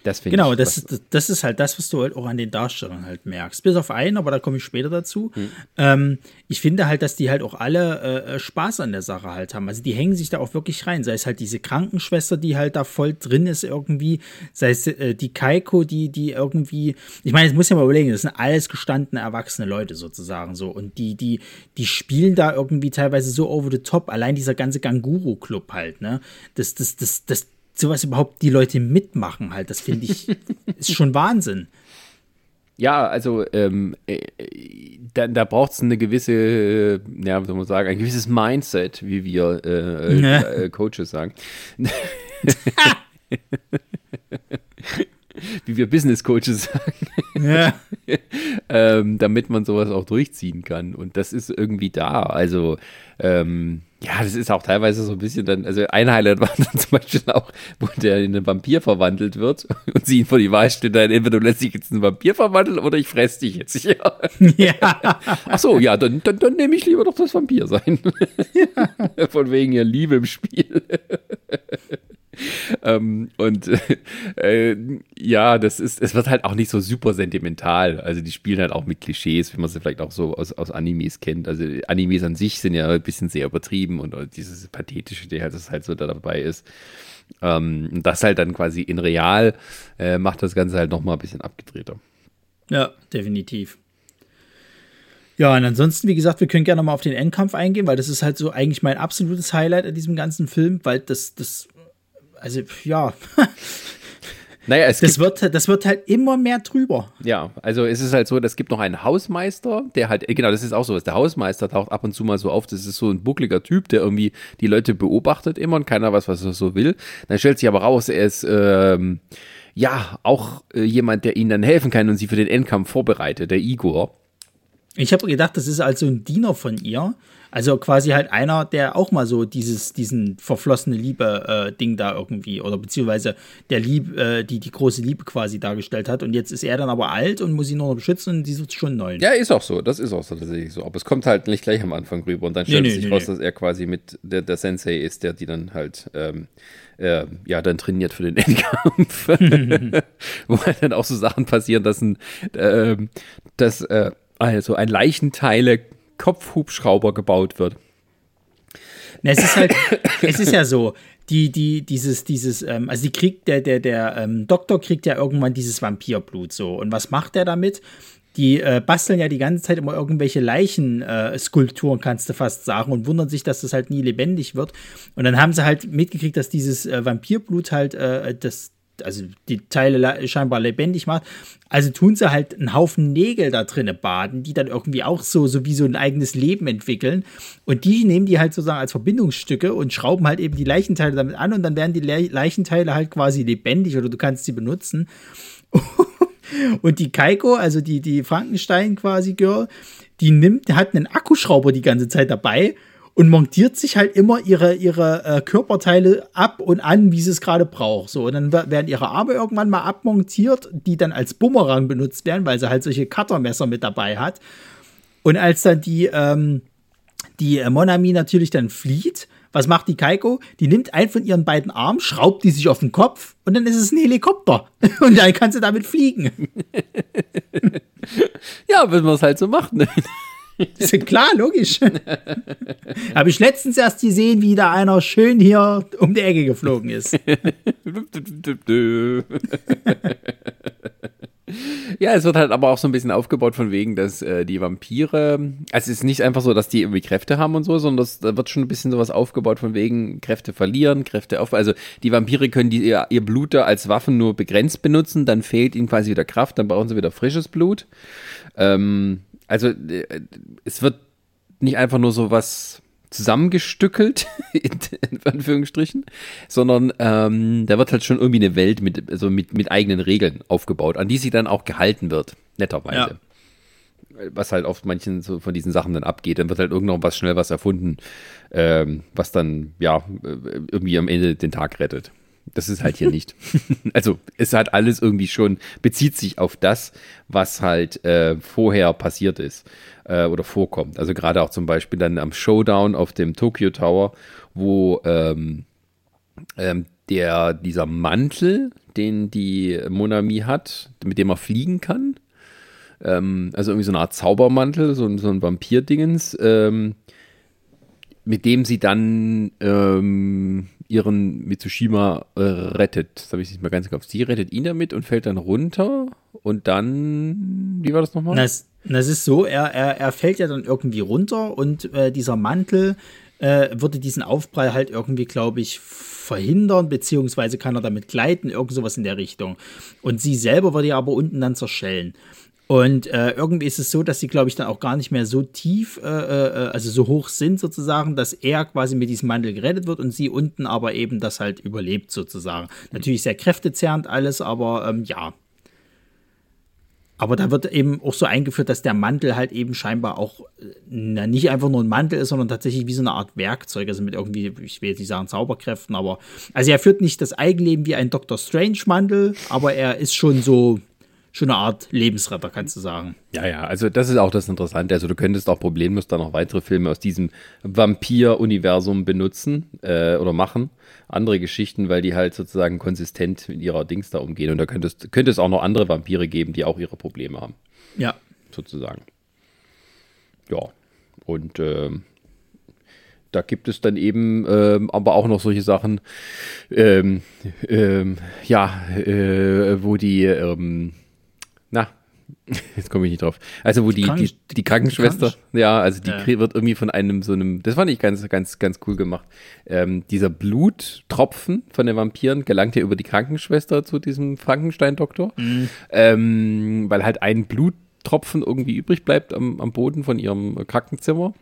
A: Das
B: Genau,
A: ich.
B: das, das, das ist halt das, was du halt auch an den Darstellern halt merkst. Bis auf einen, aber da komme ich später dazu.
A: Hm.
B: Ähm, ich finde halt, dass die halt auch alle äh, Spaß an der Sache halt haben. Also die hängen sich da auch wirklich rein. Sei es halt diese Krankenschwester, die halt da voll drin ist irgendwie. Sei es äh, die Kaiko, die, die irgendwie, ich meine, jetzt muss ja mal überlegen, das sind alles gestandene, erwachsene Leute sozusagen so. Und die, die, die spielen da irgendwie teilweise so over the top. Allein dieser ganze Ganguro-Club halt, ne? Das, das, das, das, sowas überhaupt die Leute mitmachen halt, das finde ich, ist schon Wahnsinn.
A: Ja, also ähm, äh, da, da braucht es eine gewisse, äh, ja, wie soll man sagen, ein gewisses Mindset, wie wir äh, äh, Coaches sagen. wie wir Business Coaches sagen,
B: Ja.
A: ähm, damit man sowas auch durchziehen kann. Und das ist irgendwie da. Also, ähm, ja, das ist auch teilweise so ein bisschen dann, also ein Highlight war dann zum Beispiel auch, wo der in einen Vampir verwandelt wird und sie ihn vor die Wahl stellt, dann entweder du lässt dich jetzt in einen Vampir verwandeln oder ich fress dich jetzt. Ja.
B: ja.
A: Ach so, ja, dann, dann, dann nehme ich lieber doch das Vampir sein. Von wegen ja Liebe im Spiel. ähm, und äh, ja, das ist, es wird halt auch nicht so super sentimental. Also die spielen halt auch mit Klischees, wie man sie vielleicht auch so aus, aus Animes kennt. Also Animes an sich sind ja ein bisschen sehr übertrieben und dieses Pathetische, der halt, das halt so da dabei ist. Ähm, und das halt dann quasi in real äh, macht das Ganze halt nochmal ein bisschen abgedrehter.
B: ja, definitiv. Ja, und ansonsten, wie gesagt, wir können gerne mal auf den Endkampf eingehen, weil das ist halt so eigentlich mein absolutes Highlight an diesem ganzen Film, weil das, das, also, ja,
A: Naja, es
B: das wird, das wird halt immer mehr drüber.
A: Ja, also es ist halt so, es gibt noch einen Hausmeister, der halt, äh, genau, das ist auch so, der Hausmeister taucht ab und zu mal so auf, das ist so ein buckliger Typ, der irgendwie die Leute beobachtet immer und keiner weiß, was er so will. Dann stellt sich aber raus, er ist, ähm, ja, auch äh, jemand, der ihnen dann helfen kann und sie für den Endkampf vorbereitet, der Igor.
B: Ich habe gedacht, das ist also ein Diener von ihr. Also quasi halt einer, der auch mal so dieses, diesen verflossene Liebe-Ding da irgendwie, oder beziehungsweise der Lieb, äh, die die große Liebe quasi dargestellt hat. Und jetzt ist er dann aber alt und muss ihn nur noch beschützen und sie sucht schon einen neuen.
A: Ja, ist auch so, das ist auch so tatsächlich so. Aber es kommt halt nicht gleich am Anfang rüber und dann stellt
B: Nee,
A: sich
B: nee,
A: raus, dass er quasi mit der, der Sensei ist, der die dann halt ähm, äh, ja dann trainiert für den Endkampf. Wo halt dann auch so Sachen passieren, dass ein ähm, dass äh, also ein Leichenteile Kopfhubschrauber gebaut wird.
B: Na, es ist halt, es ist ja so, die, die, dieses, dieses, ähm, also die kriegt, der, der, der ähm, Doktor kriegt ja irgendwann dieses Vampirblut so. Und was macht er damit? Die äh, basteln ja die ganze Zeit immer irgendwelche Leichenskulpturen, äh, kannst du fast sagen, und wundern sich, dass das halt nie lebendig wird. Und dann haben sie halt mitgekriegt, dass dieses äh, Vampirblut halt äh, das also die Teile scheinbar lebendig macht. Also tun sie halt einen Haufen Nägel da drinnen baden, die dann irgendwie auch so, so wie so ein eigenes Leben entwickeln. Und die nehmen die halt sozusagen als Verbindungsstücke und schrauben halt eben die Leichenteile damit an und dann werden die Le Leichenteile halt quasi lebendig oder du kannst sie benutzen. und die Kaiko, also die, die Frankenstein quasi Girl, die nimmt, hat einen Akkuschrauber die ganze Zeit dabei und montiert sich halt immer ihre, ihre äh, Körperteile ab und an, wie sie es gerade braucht. So, und dann werden ihre Arme irgendwann mal abmontiert, die dann als Bumerang benutzt werden, weil sie halt solche Cuttermesser mit dabei hat. Und als dann die, ähm, die äh, Monami natürlich dann flieht, was macht die Kaiko? Die nimmt einen von ihren beiden Armen, schraubt die sich auf den Kopf und dann ist es ein Helikopter. Und dann kann sie damit fliegen.
A: ja, wenn man es halt so macht. Ne?
B: Das ist klar, logisch. Habe ich letztens erst gesehen, wie da einer schön hier um die Ecke geflogen ist.
A: Ja, es wird halt aber auch so ein bisschen aufgebaut von wegen, dass äh, die Vampire, also es ist nicht einfach so, dass die irgendwie Kräfte haben und so, sondern das, da wird schon ein bisschen sowas aufgebaut von wegen Kräfte verlieren, Kräfte auf. Also die Vampire können die, ihr, ihr Blut da als Waffen nur begrenzt benutzen, dann fehlt ihnen quasi wieder Kraft, dann brauchen sie wieder frisches Blut. Ähm, also äh, es wird nicht einfach nur so was zusammengestückelt, in, Anführungsstrichen, sondern ähm, da wird halt schon irgendwie eine Welt mit, also mit, mit eigenen Regeln aufgebaut, an die sie dann auch gehalten wird, netterweise. Ja. Was halt auf manchen so von diesen Sachen dann abgeht, dann wird halt irgendwann was schnell was erfunden, ähm, was dann ja irgendwie am Ende den Tag rettet. Das ist halt hier nicht. also es hat alles irgendwie schon, bezieht sich auf das, was halt äh, vorher passiert ist äh, oder vorkommt. Also gerade auch zum Beispiel dann am Showdown auf dem Tokyo Tower, wo ähm, ähm, der, dieser Mantel, den die Monami hat, mit dem er fliegen kann, ähm, also irgendwie so eine Art Zaubermantel, so, so ein Vampir-Dingens, ähm, mit dem sie dann ähm, ihren Mitsushima äh, rettet. Das habe ich nicht mehr ganz gekauft. Sie rettet ihn damit und fällt dann runter und dann, wie war das nochmal?
B: Das, das ist so, er, er, er fällt ja dann irgendwie runter und äh, dieser Mantel äh, würde diesen Aufprall halt irgendwie, glaube ich, verhindern, beziehungsweise kann er damit gleiten, irgend sowas in der Richtung. Und sie selber würde ja aber unten dann zerschellen. Und äh, irgendwie ist es so, dass sie, glaube ich, dann auch gar nicht mehr so tief, äh, äh, also so hoch sind sozusagen, dass er quasi mit diesem Mantel gerettet wird und sie unten aber eben das halt überlebt sozusagen. Natürlich sehr kräftezerrend alles, aber ähm, ja. Aber da wird eben auch so eingeführt, dass der Mantel halt eben scheinbar auch na, nicht einfach nur ein Mantel ist, sondern tatsächlich wie so eine Art Werkzeug, also mit irgendwie, ich will jetzt nicht sagen Zauberkräften, aber also er führt nicht das Eigenleben wie ein Dr. Strange Mantel, aber er ist schon so schon eine Art Lebensretter, kannst du sagen.
A: Ja, ja, also das ist auch das Interessante. Also du könntest auch problemlos dann noch weitere Filme aus diesem Vampir-Universum benutzen äh, oder machen. Andere Geschichten, weil die halt sozusagen konsistent mit ihrer Dings da umgehen. Und da könntest, könnte es auch noch andere Vampire geben, die auch ihre Probleme haben.
B: Ja.
A: Sozusagen. Ja. Und ähm, da gibt es dann eben ähm, aber auch noch solche Sachen, ähm, ähm, ja, äh, wo die, ähm, jetzt komme ich nicht drauf. Also wo die, Kranken die, die Krankenschwester, die Kranken ja, also die ja. wird irgendwie von einem so einem, das fand ich ganz, ganz, ganz cool gemacht. Ähm, dieser Bluttropfen von den Vampiren gelangt ja über die Krankenschwester zu diesem Frankenstein-Doktor, mhm. ähm, weil halt ein Bluttropfen irgendwie übrig bleibt am, am Boden von ihrem Krankenzimmer.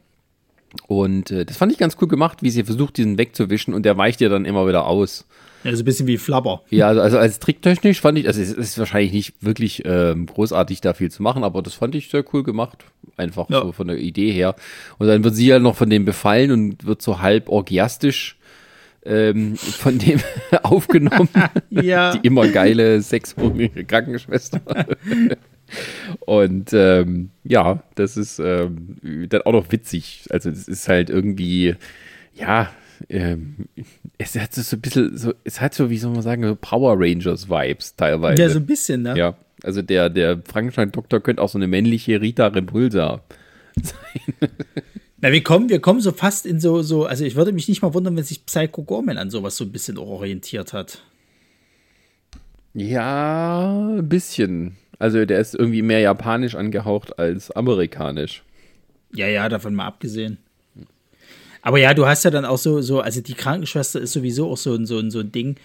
A: Und äh, das fand ich ganz cool gemacht, wie sie versucht, diesen wegzuwischen und der weicht ihr dann immer wieder aus.
B: Ja, so ein bisschen wie Flabber.
A: Ja, also, also als tricktechnisch fand ich, also es ist wahrscheinlich nicht wirklich ähm, großartig da viel zu machen, aber das fand ich sehr cool gemacht. Einfach ja. so von der Idee her. Und dann wird sie ja noch von dem befallen und wird so halb orgiastisch ähm, von dem aufgenommen.
B: ja.
A: Die immer geile, sechshungrige Krankenschwester. Und ähm, ja, das ist ähm, dann auch noch witzig. Also es ist halt irgendwie, ja, ähm, es hat so ein bisschen, so, es hat so, wie soll man sagen, so Power Rangers Vibes teilweise.
B: Ja, so ein bisschen, ne?
A: Ja, also der, der Frankenstein-Doktor könnte auch so eine männliche Rita Repulsa sein.
B: Na, wir kommen, wir kommen so fast in so, so, also ich würde mich nicht mal wundern, wenn sich Psycho Gorman an sowas so ein bisschen orientiert hat.
A: Ja, ein bisschen. Also der ist irgendwie mehr japanisch angehaucht als amerikanisch.
B: Ja, ja, davon mal abgesehen. Aber ja, du hast ja dann auch so, so also die Krankenschwester ist sowieso auch so, so, so ein Ding.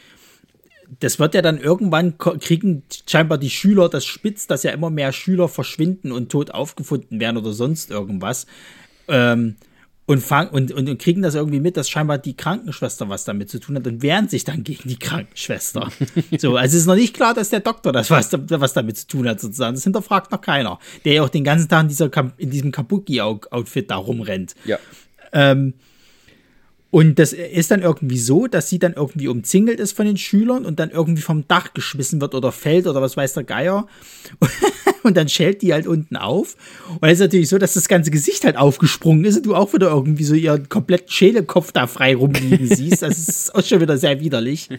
B: das wird ja dann irgendwann kriegen scheinbar die Schüler das spitz, dass ja immer mehr Schüler verschwinden und tot aufgefunden werden oder sonst irgendwas. Ähm, und, fang, und, und, und, kriegen das irgendwie mit, dass scheinbar die Krankenschwester was damit zu tun hat und wehren sich dann gegen die Krankenschwester. so, also es ist noch nicht klar, dass der Doktor das was, was damit zu tun hat, sozusagen. Das hinterfragt noch keiner. Der ja auch den ganzen Tag in, dieser, in diesem Kabuki-Outfit da rumrennt.
A: Ja.
B: Ähm, und das ist dann irgendwie so, dass sie dann irgendwie umzingelt ist von den Schülern und dann irgendwie vom Dach geschmissen wird oder fällt oder was weiß der Geier. Und dann schält die halt unten auf. Und es ist natürlich so, dass das ganze Gesicht halt aufgesprungen ist und du auch wieder irgendwie so ihren kompletten Schädelkopf da frei rumliegen siehst. Das ist auch schon wieder sehr widerlich.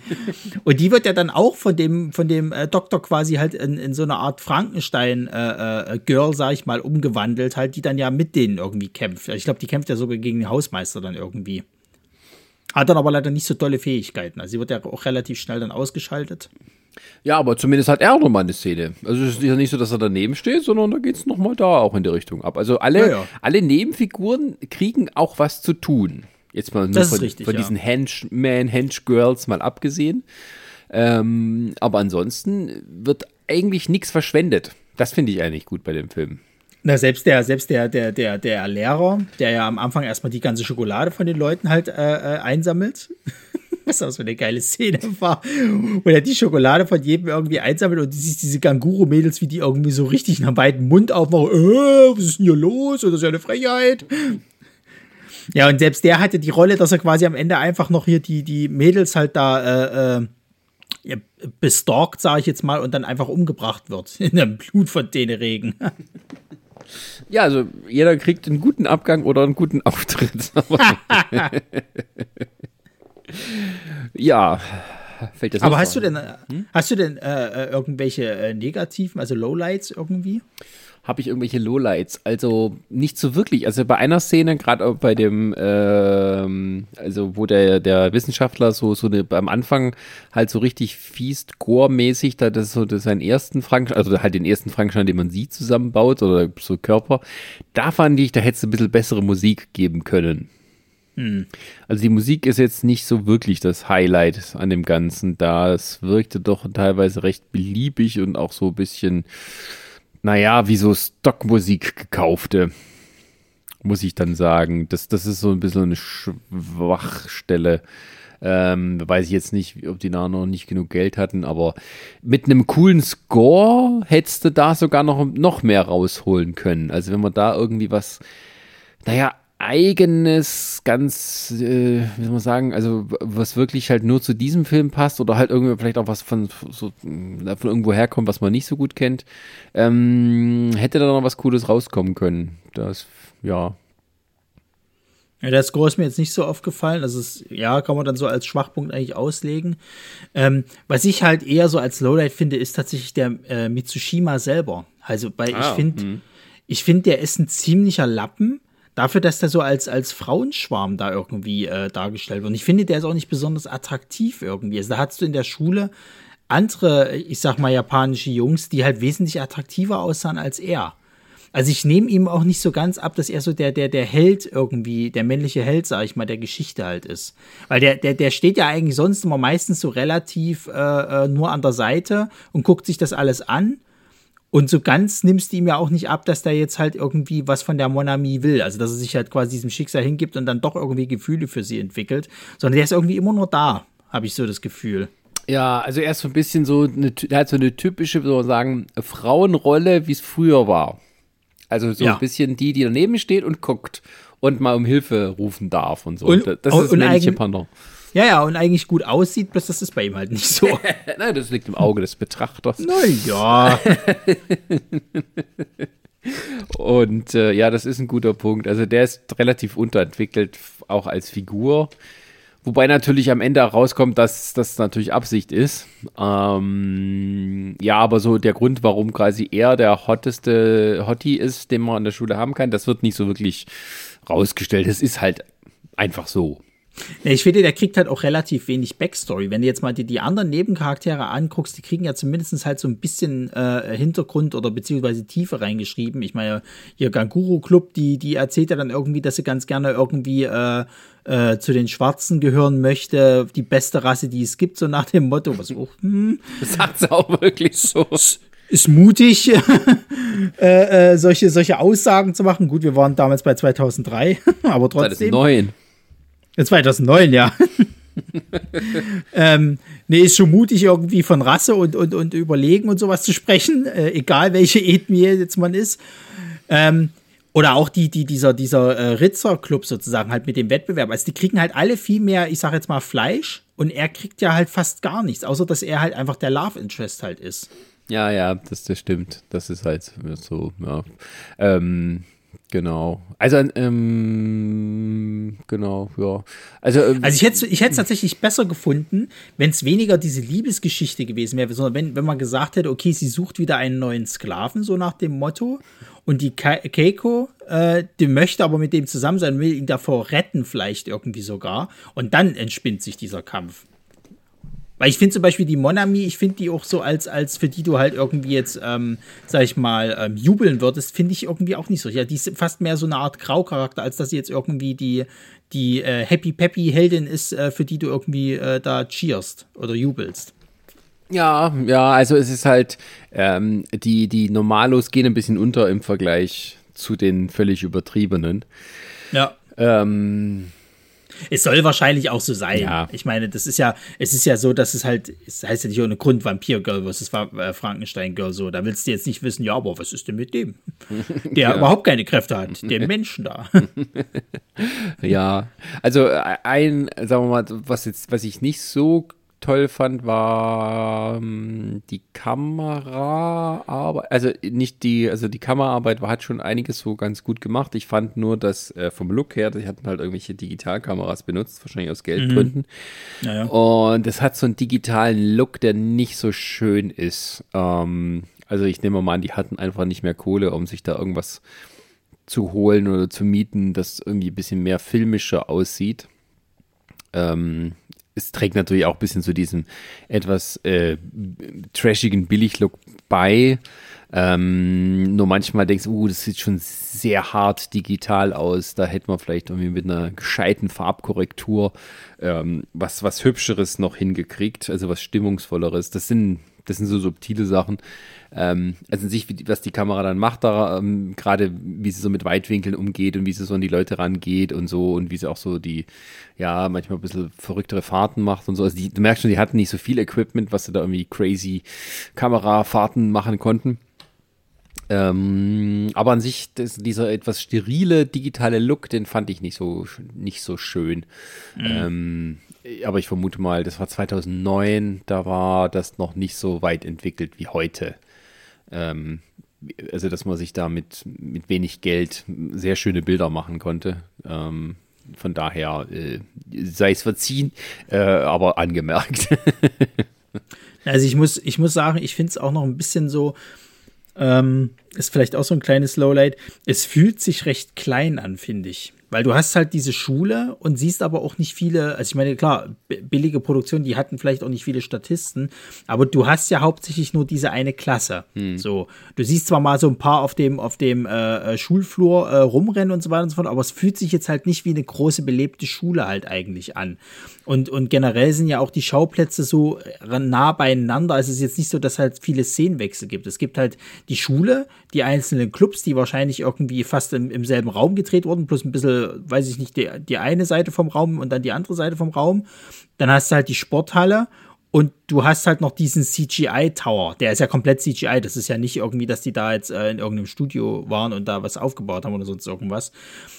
B: Und die wird ja dann auch von dem, von dem äh, Doktor quasi halt in, in so eine Art Frankenstein-Girl, äh, äh, sag ich mal, umgewandelt, halt, die dann ja mit denen irgendwie kämpft. Ich glaube, die kämpft ja sogar gegen den Hausmeister dann irgendwie. Hat dann aber leider nicht so tolle Fähigkeiten. Also sie wird ja auch relativ schnell dann ausgeschaltet.
A: Ja, aber zumindest hat er nochmal eine Szene. Also es ist ja nicht so, dass er daneben steht, sondern da geht es nochmal da auch in die Richtung ab. Also alle, ja, ja. alle Nebenfiguren kriegen auch was zu tun. Jetzt mal nur von, richtig, von ja. diesen Henchman, Hench-Girls mal abgesehen. Ähm, aber ansonsten wird eigentlich nichts verschwendet. Das finde ich eigentlich gut bei dem Film.
B: Na, selbst der, selbst der, der, der, der Lehrer, der ja am Anfang erstmal die ganze Schokolade von den Leuten halt äh, äh einsammelt. Was auch so eine geile Szene war. Und er die Schokolade von jedem irgendwie einsammelt und siehst diese Ganguro-Mädels, wie die irgendwie so richtig nach weiten Mund aufmachen. Äh, was ist denn hier los? Das ist ja eine Frechheit. Ja, und selbst der hatte die Rolle, dass er quasi am Ende einfach noch hier die, die Mädels halt da äh, äh, ja, bestalkt, sage ich jetzt mal, und dann einfach umgebracht wird in einem Blutfontäne-Regen.
A: Ja, also jeder kriegt einen guten Abgang oder einen guten Auftritt. ja,
B: fällt das Aber hast du, denn, hm? hast du denn äh, irgendwelche äh, negativen, also Lowlights irgendwie?
A: Habe ich irgendwelche Lowlights. Also nicht so wirklich. Also bei einer Szene, gerade bei dem, ähm, also wo der, der Wissenschaftler so, so eine, beim Anfang halt so richtig fies, gore-mäßig, da das so das seinen ersten Frankenstein, also halt den ersten Frankenstein, den man sieht, zusammenbaut oder so Körper, da fand ich, da hätte es ein bisschen bessere Musik geben können. Hm. Also die Musik ist jetzt nicht so wirklich das Highlight an dem Ganzen. Da es wirkte doch teilweise recht beliebig und auch so ein bisschen naja, wie so Stockmusik gekaufte, muss ich dann sagen. Das, das ist so ein bisschen eine Schwachstelle. Ähm, weiß ich jetzt nicht, ob die da noch nicht genug Geld hatten, aber mit einem coolen Score hättest du da sogar noch, noch mehr rausholen können. Also wenn man da irgendwie was, naja, eigenes, ganz, äh, wie soll man sagen, also was wirklich halt nur zu diesem Film passt oder halt irgendwie vielleicht auch was von, so, von irgendwo herkommt, was man nicht so gut kennt, ähm, hätte da noch was Cooles rauskommen können. Das, ja.
B: Ja, der Score ist mir jetzt nicht so aufgefallen. Das ist, ja, kann man dann so als Schwachpunkt eigentlich auslegen. Ähm, was ich halt eher so als Lowlight finde, ist tatsächlich der äh, Mitsushima selber. Also, weil ah, ich finde, ich finde, der ist ein ziemlicher Lappen dafür, dass der so als, als Frauenschwarm da irgendwie äh, dargestellt wird. Und ich finde, der ist auch nicht besonders attraktiv irgendwie. Also da hattest du in der Schule andere, ich sag mal, japanische Jungs, die halt wesentlich attraktiver aussahen als er. Also ich nehme ihm auch nicht so ganz ab, dass er so der, der, der Held irgendwie, der männliche Held, sag ich mal, der Geschichte halt ist. Weil der, der, der steht ja eigentlich sonst immer meistens so relativ äh, äh nur an der Seite und guckt sich das alles an und so ganz nimmst du ihm ja auch nicht ab, dass der jetzt halt irgendwie was von der Monami will. Also, dass er sich halt quasi diesem Schicksal hingibt und dann doch irgendwie Gefühle für sie entwickelt. Sondern der ist irgendwie immer nur da, habe ich so das Gefühl.
A: Ja, also er ist so ein bisschen so, eine, er hat so eine typische, so sagen, Frauenrolle, wie es früher war. Also so ja. ein bisschen die, die daneben steht und guckt und mal um Hilfe rufen darf und so.
B: Und,
A: das
B: ist das männliche Pendant. Ja, ja, und eigentlich gut aussieht, bloß das ist bei ihm halt nicht so.
A: Nein, das liegt im Auge des Betrachters.
B: Naja.
A: und äh, ja, das ist ein guter Punkt. Also der ist relativ unterentwickelt, auch als Figur. Wobei natürlich am Ende rauskommt, dass das natürlich Absicht ist. Ähm, ja, aber so der Grund, warum quasi er der hotteste Hottie ist, den man an der Schule haben kann, das wird nicht so wirklich rausgestellt. Es ist halt einfach so.
B: Ich finde, der kriegt halt auch relativ wenig Backstory. Wenn du jetzt mal die, die anderen Nebencharaktere anguckst, die kriegen ja zumindest halt so ein bisschen äh, Hintergrund oder beziehungsweise Tiefe reingeschrieben. Ich meine, ihr Ganguro Club, die, die erzählt ja dann irgendwie, dass sie ganz gerne irgendwie äh, äh, zu den Schwarzen gehören möchte, die beste Rasse, die es gibt, so nach dem Motto, was auch, hm,
A: Das sagt sie auch wirklich so.
B: ist mutig, äh, äh, solche, solche Aussagen zu machen. Gut, wir waren damals bei 2003, aber trotzdem.
A: 2009.
B: 2009, ja. ähm, nee, ist schon mutig, irgendwie von Rasse und, und, und Überlegen und sowas zu sprechen, äh, egal welche Ethnie jetzt man ist. Ähm, oder auch die, die, dieser, dieser äh, Ritzer-Club sozusagen halt mit dem Wettbewerb. Also die kriegen halt alle viel mehr, ich sag jetzt mal, Fleisch und er kriegt ja halt fast gar nichts, außer dass er halt einfach der Love Interest halt ist.
A: Ja, ja, das, das stimmt. Das ist halt so, ja. Ähm, genau. Also, ähm, genau, ja. Also, ähm,
B: Also ich hätte ich es tatsächlich besser gefunden, wenn es weniger diese Liebesgeschichte gewesen wäre, sondern wenn, wenn man gesagt hätte, okay, sie sucht wieder einen neuen Sklaven, so nach dem Motto. Und die Ke Keiko, äh, die möchte aber mit dem zusammen sein, will ihn davor retten, vielleicht irgendwie sogar. Und dann entspinnt sich dieser Kampf. Weil ich finde zum Beispiel die Monami, ich finde die auch so als, als für die du halt irgendwie jetzt, ähm, sag ich mal, ähm, jubeln würdest, finde ich irgendwie auch nicht so. Ja, die ist fast mehr so eine Art Graucharakter, als dass sie jetzt irgendwie die, die äh, Happy Peppy Heldin ist, äh, für die du irgendwie äh, da cheerst oder jubelst.
A: ja, ja, also es ist halt, ähm, die, die Normalos gehen ein bisschen unter im Vergleich zu den völlig übertriebenen.
B: Ja.
A: Ähm,
B: Es soll wahrscheinlich auch so sein.
A: Ja.
B: Ich meine, das ist ja, es ist ja so, dass es halt, es heißt ja nicht ohne Grund Vampir Girl versus äh, Frankenstein Girl so. Da willst du jetzt nicht wissen, ja, aber was ist denn mit dem? Der überhaupt keine Kräfte hat, den Menschen da.
A: Ja, also äh, ein, sagen wir mal, was jetzt, was ich nicht so toll fand, war ähm, die Kameraarbeit, also nicht die, also die Kameraarbeit war, hat schon einiges so ganz gut gemacht. Ich fand nur, dass äh, vom Look her, die hatten halt irgendwelche Digitalkameras benutzt, wahrscheinlich aus Geldgründen.
B: Naja.
A: Und es hat so einen digitalen Look, der nicht so schön ist. Ähm, also ich nehme mal an, die hatten einfach nicht mehr Kohle, um sich da irgendwas zu holen oder zu mieten, das irgendwie ein bisschen mehr filmischer aussieht. Ähm, es trägt natürlich auch ein bisschen zu diesem etwas äh, trashigen Billig-Look bei. Ähm, nur manchmal denkst du, uh, das sieht schon sehr hart digital aus. Da hätte man vielleicht irgendwie mit einer gescheiten Farbkorrektur ähm, was, was Hübscheres noch hingekriegt, also was Stimmungsvolleres. Das sind, das sind so subtile Sachen. Ähm, also in sich, was die Kamera dann macht, da, ähm, gerade wie sie so mit Weitwinkeln umgeht und wie sie so an die Leute rangeht und so und wie sie auch so die, ja, manchmal ein bisschen verrücktere Fahrten macht und so. Also die, du merkst schon, die hatten nicht so viel Equipment, was sie da irgendwie crazy Kamerafahrten machen konnten. Ähm, aber an sich, das, dieser etwas sterile digitale Look, den fand ich nicht so, nicht so schön. Ähm, aber ich vermute mal, das war 2009, da war das noch nicht so weit entwickelt wie heute. Ähm, also, dass man sich da mit, mit wenig Geld sehr schöne Bilder machen konnte. Ähm, von daher äh, sei es verziehen, äh, aber angemerkt.
B: Also ich muss, ich muss sagen, ich finde es auch noch ein bisschen so, ähm, ist vielleicht auch so ein kleines Lowlight. Es fühlt sich recht klein an, finde ich. Weil du hast halt diese Schule und siehst aber auch nicht viele, also ich meine, klar, billige Produktionen, die hatten vielleicht auch nicht viele Statisten, aber du hast ja hauptsächlich nur diese eine Klasse. So, du siehst zwar mal so ein paar auf dem, auf dem äh, äh, Schulflur äh, rumrennen und so weiter und so fort, aber es fühlt sich jetzt halt nicht wie eine große belebte Schule halt eigentlich an. Und, und generell sind ja auch die Schauplätze so äh, nah beieinander. Also es ist jetzt nicht so, dass halt viele Szenenwechsel gibt. Es gibt halt die Schule, die einzelnen Clubs, die wahrscheinlich irgendwie fast im, im selben Raum gedreht wurden, plus ein bisschen, weiß ich nicht, die, die eine Seite vom Raum und dann die andere Seite vom Raum. Dann hast du halt die Sporthalle und du hast halt noch diesen CGI-Tower. Der ist ja komplett CGI. Das ist ja nicht irgendwie, dass die da jetzt äh, in irgendeinem Studio waren und da was aufgebaut haben oder sonst irgendwas.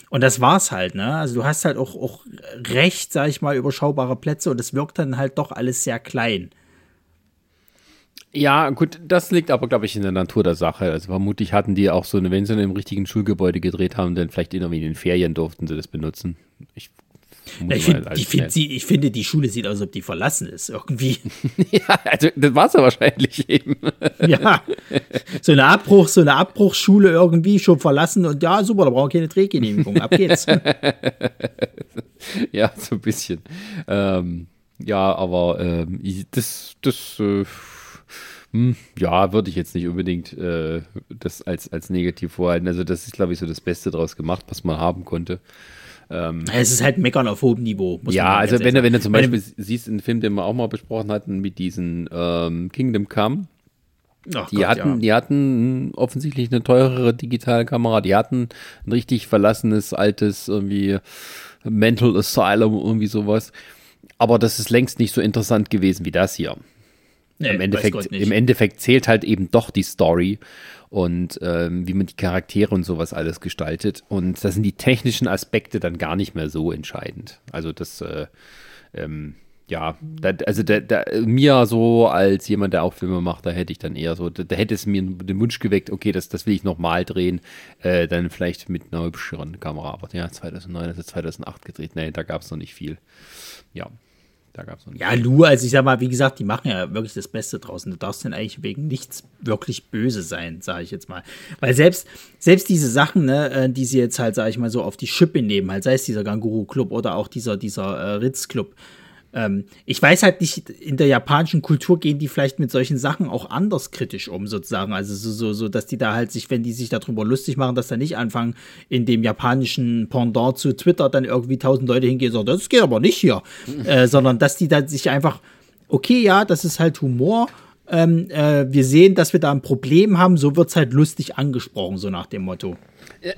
B: Und das war's halt, ne? Also du hast halt auch, auch recht, sag ich mal, überschaubare Plätze und es wirkt dann halt doch alles sehr klein.
A: Ja, gut, das liegt aber, glaube ich, in der Natur der Sache. Also vermutlich hatten die auch so eine, wenn sie in einem richtigen Schulgebäude gedreht haben, dann vielleicht irgendwie in den Ferien durften sie das benutzen. Ich
B: ich, find, ich, find, sie, ich finde, die Schule sieht aus, als ob die verlassen ist, irgendwie.
A: ja, also das war es ja wahrscheinlich eben.
B: ja. So eine Abbruch, so eine Abbruchschule irgendwie schon verlassen und ja, super, da brauchen wir keine Drehgenehmigung. Ab geht's.
A: ja, so ein bisschen. Ähm, ja, aber ähm, das, das äh, hm, ja, würde ich jetzt nicht unbedingt äh, das als, als negativ vorhalten. Also, das ist, glaube ich, so das Beste draus gemacht, was man haben konnte.
B: Ähm, es ist halt Meckern auf hohem Niveau.
A: ja, also wenn du, wenn du zum Beispiel siehst, einen Film, den wir auch mal besprochen hatten, mit diesen ähm, Kingdom Come, Ach die, Gott, hatten, ja. die hatten offensichtlich eine teurere Digitalkamera, die hatten ein richtig verlassenes, altes, irgendwie Mental Asylum, irgendwie sowas. Aber das ist längst nicht so interessant gewesen wie das hier. Nee, Im, Endeffekt, Im Endeffekt zählt halt eben doch die Story und ähm, wie man die Charaktere und sowas alles gestaltet. Und da sind die technischen Aspekte dann gar nicht mehr so entscheidend. Also das, äh, ähm, ja, da, also da, da, mir so als jemand, der auch Filme macht, da hätte ich dann eher so, da, da hätte es mir den Wunsch geweckt, okay, das, das will ich nochmal drehen, äh, dann vielleicht mit einer hübscheren Kamera. Aber ja, 2009, das ist 2008 gedreht, nee, da gab es noch nicht viel. Ja,
B: da gab es. Ja, Lu, also ich sag mal, wie gesagt, die machen ja wirklich das Beste draußen. Du darfst denn eigentlich wegen nichts wirklich böse sein, sage ich jetzt mal. Weil selbst, selbst diese Sachen, ne, äh, die sie jetzt halt, sage ich mal, so auf die Schippe nehmen, halt, sei es dieser Ganguru-Club oder auch dieser, dieser äh, Ritz-Club, ähm, ich weiß halt nicht, in der japanischen Kultur gehen die vielleicht mit solchen Sachen auch anders kritisch um, sozusagen. Also so, so, so, dass die da halt sich, wenn die sich darüber lustig machen, dass da nicht anfangen, in dem japanischen Pendant zu Twitter dann irgendwie tausend Leute hingehen und sagen, das geht aber nicht hier. äh, sondern dass die da sich einfach, okay, ja, das ist halt Humor. Ähm, äh, wir sehen, dass wir da ein Problem haben, so wird es halt lustig angesprochen, so nach dem Motto.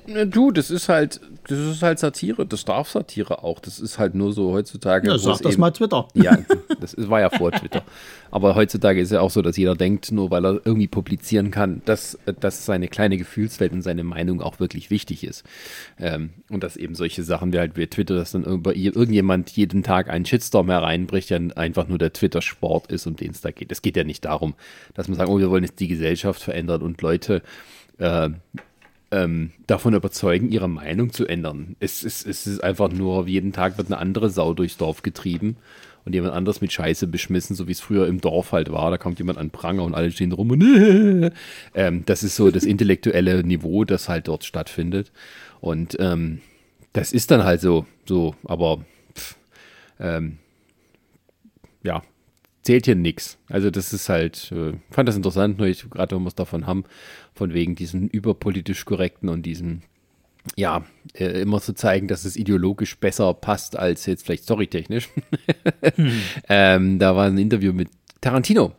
A: Ja, du, das ist halt, das ist halt Satire, das darf Satire auch. Das ist halt nur so heutzutage.
B: Ja, sag das eben, mal Twitter.
A: Ja, das ist, war ja vor Twitter. Aber heutzutage ist ja auch so, dass jeder denkt, nur weil er irgendwie publizieren kann, dass, dass seine kleine Gefühlswelt und seine Meinung auch wirklich wichtig ist. Ähm, und dass eben solche Sachen wie halt wie Twitter, dass dann irgendjemand jeden Tag einen Shitstorm hereinbricht, ja einfach nur der Twitter-Sport ist, um den es da geht. Es geht ja nicht darum, dass man sagt, oh, wir wollen jetzt die Gesellschaft verändern und Leute äh, ähm, davon überzeugen, ihre Meinung zu ändern. Es, es, es ist einfach nur, jeden Tag wird eine andere Sau durchs Dorf getrieben und jemand anderes mit Scheiße beschmissen, so wie es früher im Dorf halt war. Da kommt jemand an Pranger und alle stehen rum und ähm, das ist so das intellektuelle Niveau, das halt dort stattfindet. Und ähm, das ist dann halt so, so, aber pff, ähm, ja, zählt hier nichts. Also das ist halt, äh, fand das interessant, nur ich gerade wenn wir es davon haben, von wegen diesen überpolitisch korrekten und diesen, ja, äh, immer zu zeigen, dass es ideologisch besser passt als jetzt vielleicht storytechnisch. hm. ähm, da war ein Interview mit Tarantino.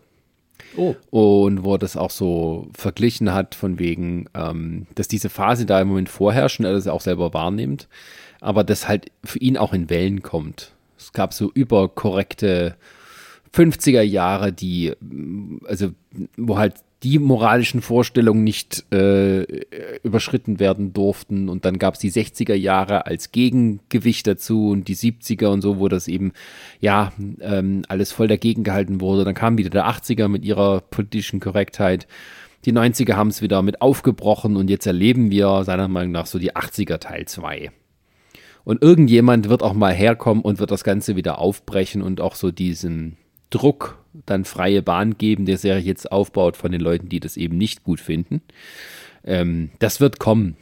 A: Oh. Und wo er das auch so verglichen hat, von wegen, ähm, dass diese Phase da im Moment vorherrscht und er das auch selber wahrnimmt, aber das halt für ihn auch in Wellen kommt. Es gab so überkorrekte 50er Jahre, die, also, wo halt die moralischen Vorstellungen nicht äh, überschritten werden durften. Und dann gab es die 60er Jahre als Gegengewicht dazu und die 70er und so, wo das eben, ja, ähm, alles voll dagegen gehalten wurde. Dann kam wieder der 80er mit ihrer politischen Korrektheit. Die 90er haben es wieder mit aufgebrochen und jetzt erleben wir seiner Meinung nach so die 80er Teil 2. Und irgendjemand wird auch mal herkommen und wird das Ganze wieder aufbrechen und auch so diesen, Druck dann freie Bahn geben, der sich jetzt aufbaut von den Leuten, die das eben nicht gut finden. Ähm, das wird kommen.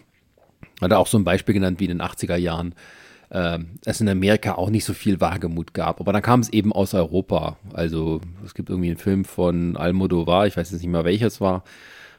A: Hat er auch so ein Beispiel genannt wie in den 80er Jahren, äh, es in Amerika auch nicht so viel Wagemut gab. Aber dann kam es eben aus Europa. Also es gibt irgendwie einen Film von Almodovar, ich weiß jetzt nicht mehr welches war,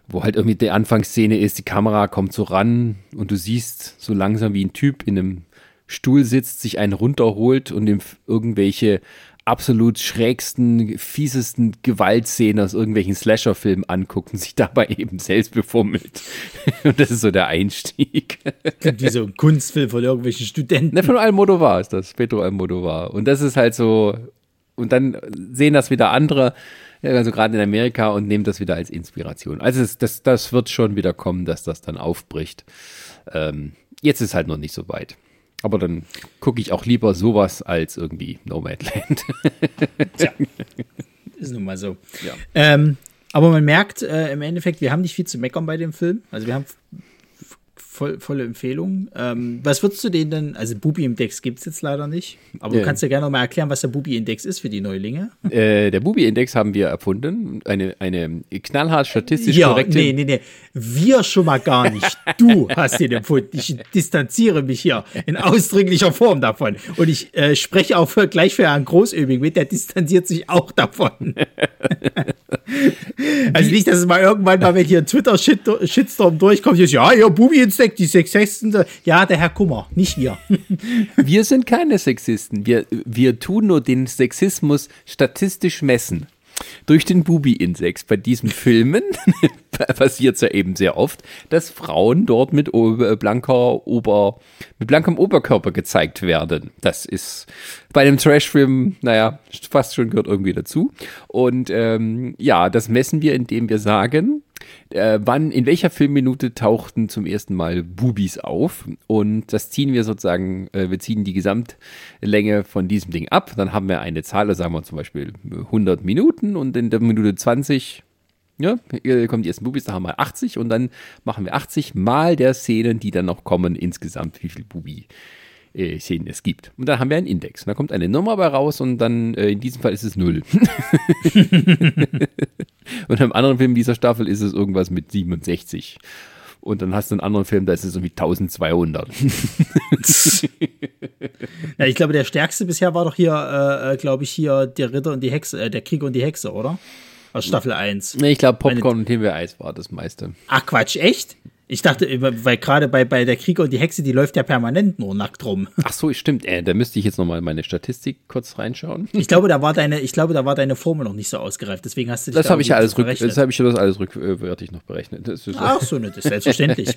A: wo halt irgendwie die Anfangsszene ist, die Kamera kommt so ran und du siehst so langsam wie ein Typ in einem Stuhl sitzt, sich einen runterholt und ihm irgendwelche absolut schrägsten, fiesesten Gewaltszenen aus irgendwelchen Slasher-Filmen anguckt und sich dabei eben selbst befummelt. Und das ist so der Einstieg.
B: Wie so ein Kunstfilm von irgendwelchen Studenten.
A: Ne, von Almodovar ist das, Pedro Almodovar. Und das ist halt so, und dann sehen das wieder andere, also gerade in Amerika, und nehmen das wieder als Inspiration. Also das, das, das wird schon wieder kommen, dass das dann aufbricht. Ähm, jetzt ist halt noch nicht so weit. Aber dann gucke ich auch lieber sowas als irgendwie Nomadland.
B: Tja, ist nun mal so. Ja. Ähm, aber man merkt äh, im Endeffekt, wir haben nicht viel zu meckern bei dem Film. Also wir haben voll, volle Empfehlung. Ähm, was würdest du denen denn, also Bubi-Index gibt es jetzt leider nicht, aber du kannst ja gerne mal erklären, was der Bubi-Index ist für die Neulinge.
A: Äh, der Bubi-Index haben wir erfunden, eine, eine knallhart statistisch
B: ja,
A: korrekte...
B: nee, nee, nee, wir schon mal gar nicht. Du hast den empfunden. Ich distanziere mich hier in ausdrücklicher Form davon. Und ich äh, spreche auch für, gleich für Herrn Großöbing mit, der distanziert sich auch davon. also nicht, dass es mal irgendwann mal, wenn hier ein Twitter-Shitstorm durchkommt, ist, ja, ja, Bubi-Index, die Sexisten, ja, der Herr Kummer, nicht wir.
A: Wir sind keine Sexisten. Wir, wir tun nur den Sexismus statistisch messen. Durch den Bubi-Index bei diesen Filmen passiert es ja eben sehr oft, dass Frauen dort mit blanker Ober, mit blankem Oberkörper gezeigt werden. Das ist bei einem Trashfilm, naja, fast schon gehört irgendwie dazu. Und ähm, ja, das messen wir, indem wir sagen, äh, wann, in welcher Filmminute tauchten zum ersten Mal Bubis auf. Und das ziehen wir sozusagen, äh, wir ziehen die Gesamtlänge von diesem Ding ab. Dann haben wir eine Zahl, sagen wir zum Beispiel 100 Minuten und in der Minute 20 ja, hier kommen die ersten Bubis, da haben wir 80 und dann machen wir 80 mal der Szenen, die dann noch kommen, insgesamt, wie viel Bubi äh, Szenen es gibt. Und dann haben wir einen Index. Und da kommt eine Nummer bei raus und dann äh, in diesem Fall ist es null. und im anderen Film dieser Staffel ist es irgendwas mit 67. Und dann hast du einen anderen Film, da ist es irgendwie 1200.
B: ja, ich glaube, der stärkste bisher war doch hier, äh, äh glaube ich, hier der Ritter und die Hexe, äh, der Krieg und die Hexe, oder? Aus Staffel 1.
A: Nee, ich glaube, Popcorn Meine, und Himbeereis war das meiste.
B: Ach Quatsch, echt? Ich dachte, weil gerade bei, bei der Krieger und die Hexe, die läuft ja permanent nur nackt rum.
A: Ach so, stimmt. Äh, da müsste ich jetzt nochmal meine Statistik kurz reinschauen.
B: Ich glaube, da war deine, ich glaube, da war deine Formel noch nicht so ausgereift. Deswegen hast du
A: dich Das da habe ich ja alles rück, das habe ich das alles rückwärtig noch berechnet.
B: Ach so, ne, das ist selbstverständlich.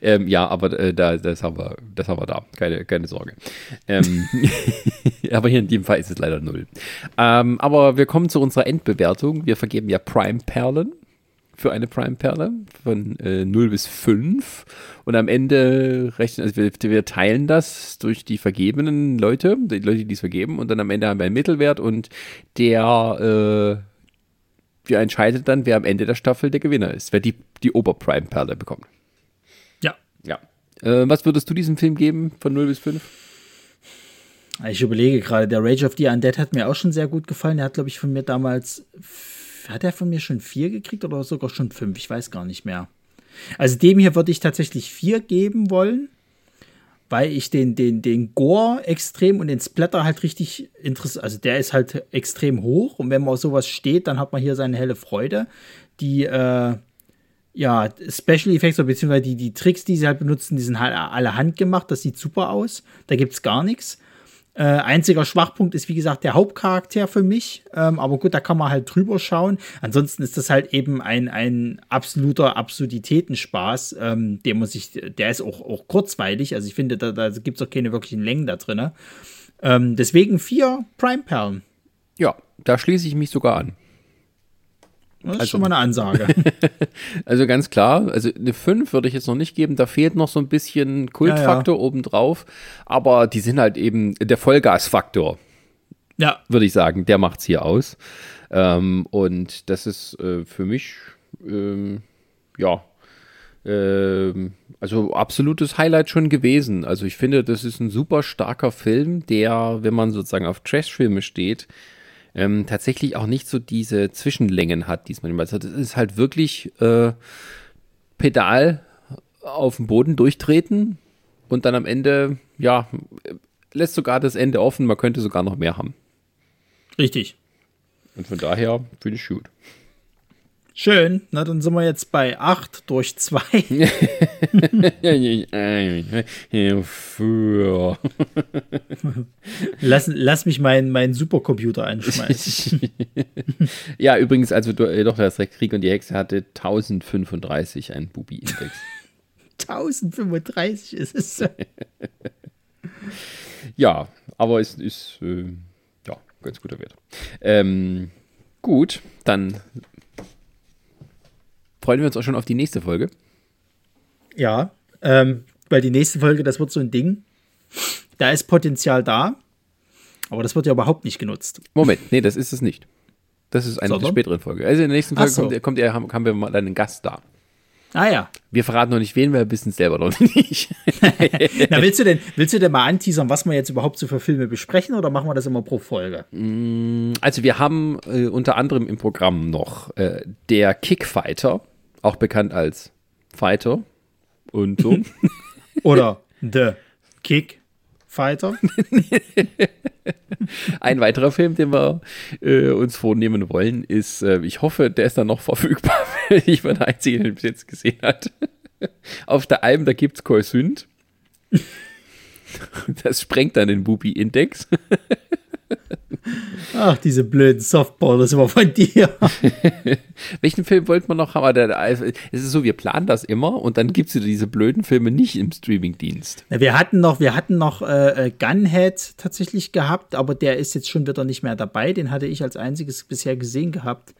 A: ähm, ja, aber äh, da, das haben wir, das haben wir da. Keine, keine Sorge. Ähm, aber hier in dem Fall ist es leider null. Ähm, aber wir kommen zu unserer Endbewertung. Wir vergeben ja Prime-Perlen für eine Prime-Perle von äh, 0 bis 5. Und am Ende rechnen, also wir, wir, teilen das durch die vergebenen Leute, die Leute, die es vergeben, und dann am Ende haben wir einen Mittelwert und der äh, wir entscheidet dann, wer am Ende der Staffel der Gewinner ist, wer die, die Ober-Prime-Perle bekommt.
B: Ja.
A: Ja. Äh, was würdest du diesem Film geben von 0 bis 5?
B: Ich überlege gerade, der Rage of the Undead hat mir auch schon sehr gut gefallen. Der hat, glaube ich, von mir damals hat er von mir schon vier gekriegt oder sogar schon fünf? Ich weiß gar nicht mehr. Also dem hier würde ich tatsächlich vier geben wollen, weil ich den, den, den Gore extrem und den Splatter halt richtig interessant, also der ist halt extrem hoch und wenn man auf sowas steht, dann hat man hier seine helle Freude. Die, äh, ja, Special Effects, beziehungsweise die, die Tricks, die sie halt benutzen, die sind halt alle handgemacht, das sieht super aus, da gibt es gar nichts. Äh, einziger Schwachpunkt ist, wie gesagt, der Hauptcharakter für mich. Ähm, aber gut, da kann man halt drüber schauen. Ansonsten ist das halt eben ein, ein absoluter Absurditätenspaß, ähm, der muss ich, der ist auch, auch kurzweilig. Also ich finde, da, da gibt es auch keine wirklichen Längen da drin. Ähm, deswegen vier Prime-Perlen.
A: Ja, da schließe ich mich sogar an.
B: Das ist also, schon mal eine Ansage.
A: also ganz klar, also eine 5 würde ich jetzt noch nicht geben, da fehlt noch so ein bisschen Kultfaktor ja, ja. obendrauf, aber die sind halt eben der Vollgasfaktor. Ja. Würde ich sagen, der macht es hier aus. Ähm, und das ist äh, für mich, ähm, ja, ähm, also absolutes Highlight schon gewesen. Also ich finde, das ist ein super starker Film, der, wenn man sozusagen auf Trash-Filme steht, ähm, tatsächlich auch nicht so diese Zwischenlängen hat diesmal. Also das ist halt wirklich äh, Pedal auf den Boden durchtreten und dann am Ende, ja, lässt sogar das Ende offen, man könnte sogar noch mehr haben.
B: Richtig.
A: Und von daher finde ich gut.
B: Schön, na dann sind wir jetzt bei 8 durch 2. lass, lass mich meinen mein Supercomputer anschmeißen.
A: ja, übrigens, also du, äh, doch, das Krieg und die Hexe hatte 1035 ein Bubi-Index.
B: 1035 ist es.
A: ja, aber es ist äh, ja ganz guter Wert. Ähm, gut, dann freuen wir uns auch schon auf die nächste Folge.
B: Ja, ähm, weil die nächste Folge, das wird so ein Ding. Da ist Potenzial da, aber das wird ja überhaupt nicht genutzt.
A: Moment, nee, das ist es nicht. Das ist eine Sondern? der späteren Folge. Also in der nächsten Folge so. kommt, kommt, haben wir mal einen Gast da.
B: Ah ja.
A: Wir verraten noch nicht wen, wir wissen es selber noch nicht.
B: Na, willst du denn, willst du denn mal anteasern, was wir jetzt überhaupt so für Filme besprechen oder machen wir das immer pro Folge?
A: Also wir haben äh, unter anderem im Programm noch äh, der Kickfighter, auch bekannt als Fighter und so.
B: Oder The Kick Fighter.
A: Ein weiterer Film, den wir äh, uns vornehmen wollen, ist, äh, ich hoffe, der ist dann noch verfügbar. ich war der Einzige, der bis jetzt gesehen hat. Auf der Alm, da gibt es Korsünd. Das sprengt dann den Bubi-Index.
B: Ach, diese blöden Softballers immer von dir.
A: Welchen Film wollten wir noch haben? Der, es ist so, wir planen das immer und dann gibt es diese blöden Filme nicht im Streamingdienst.
B: Wir hatten noch, wir hatten noch äh, Gunhead tatsächlich gehabt, aber der ist jetzt schon wieder nicht mehr dabei. Den hatte ich als einziges bisher gesehen gehabt.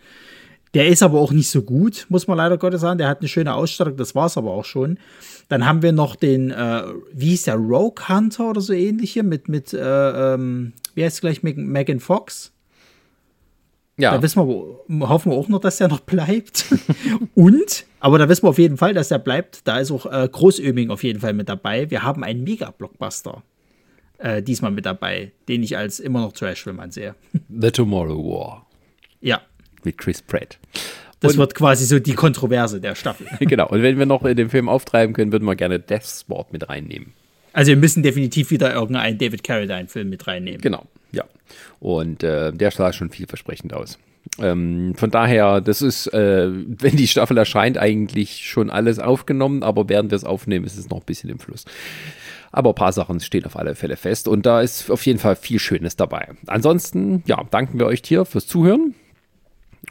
B: Der ist aber auch nicht so gut, muss man leider Gottes sagen. Der hat eine schöne Ausstattung, das war es aber auch schon. Dann haben wir noch den, äh, wie hieß der, Rogue Hunter oder so ähnliche mit, mit äh, ähm, wie heißt es gleich, Megan Fox?
A: Ja.
B: Da wissen wir, hoffen wir auch noch, dass der noch bleibt. Und, aber da wissen wir auf jeden Fall, dass der bleibt. Da ist auch äh, Großöming auf jeden Fall mit dabei. Wir haben einen Mega-Blockbuster äh, diesmal mit dabei, den ich als immer noch Trash-Film ansehe.
A: The Tomorrow War.
B: Ja.
A: Mit Chris Pratt.
B: Das
A: Und-
B: wird quasi so die Kontroverse der Staffel.
A: genau. Und wenn wir noch in den Film auftreiben können, würden wir gerne Death Sport mit reinnehmen.
B: Also wir müssen definitiv wieder irgendeinen David Carradine-Film mit reinnehmen.
A: Genau, ja. Und äh, der sah schon vielversprechend aus. Ähm, von daher, das ist, äh, wenn die Staffel erscheint, eigentlich schon alles aufgenommen, aber während wir es aufnehmen, ist es noch ein bisschen im Fluss. Aber ein paar Sachen stehen auf alle Fälle fest und da ist auf jeden Fall viel Schönes dabei. Ansonsten, ja, danken wir euch hier fürs Zuhören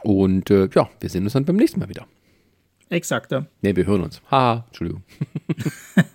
A: und äh, ja, wir sehen uns dann beim nächsten Mal wieder.
B: Exakter.
A: Ne, wir hören uns. Haha, Entschuldigung.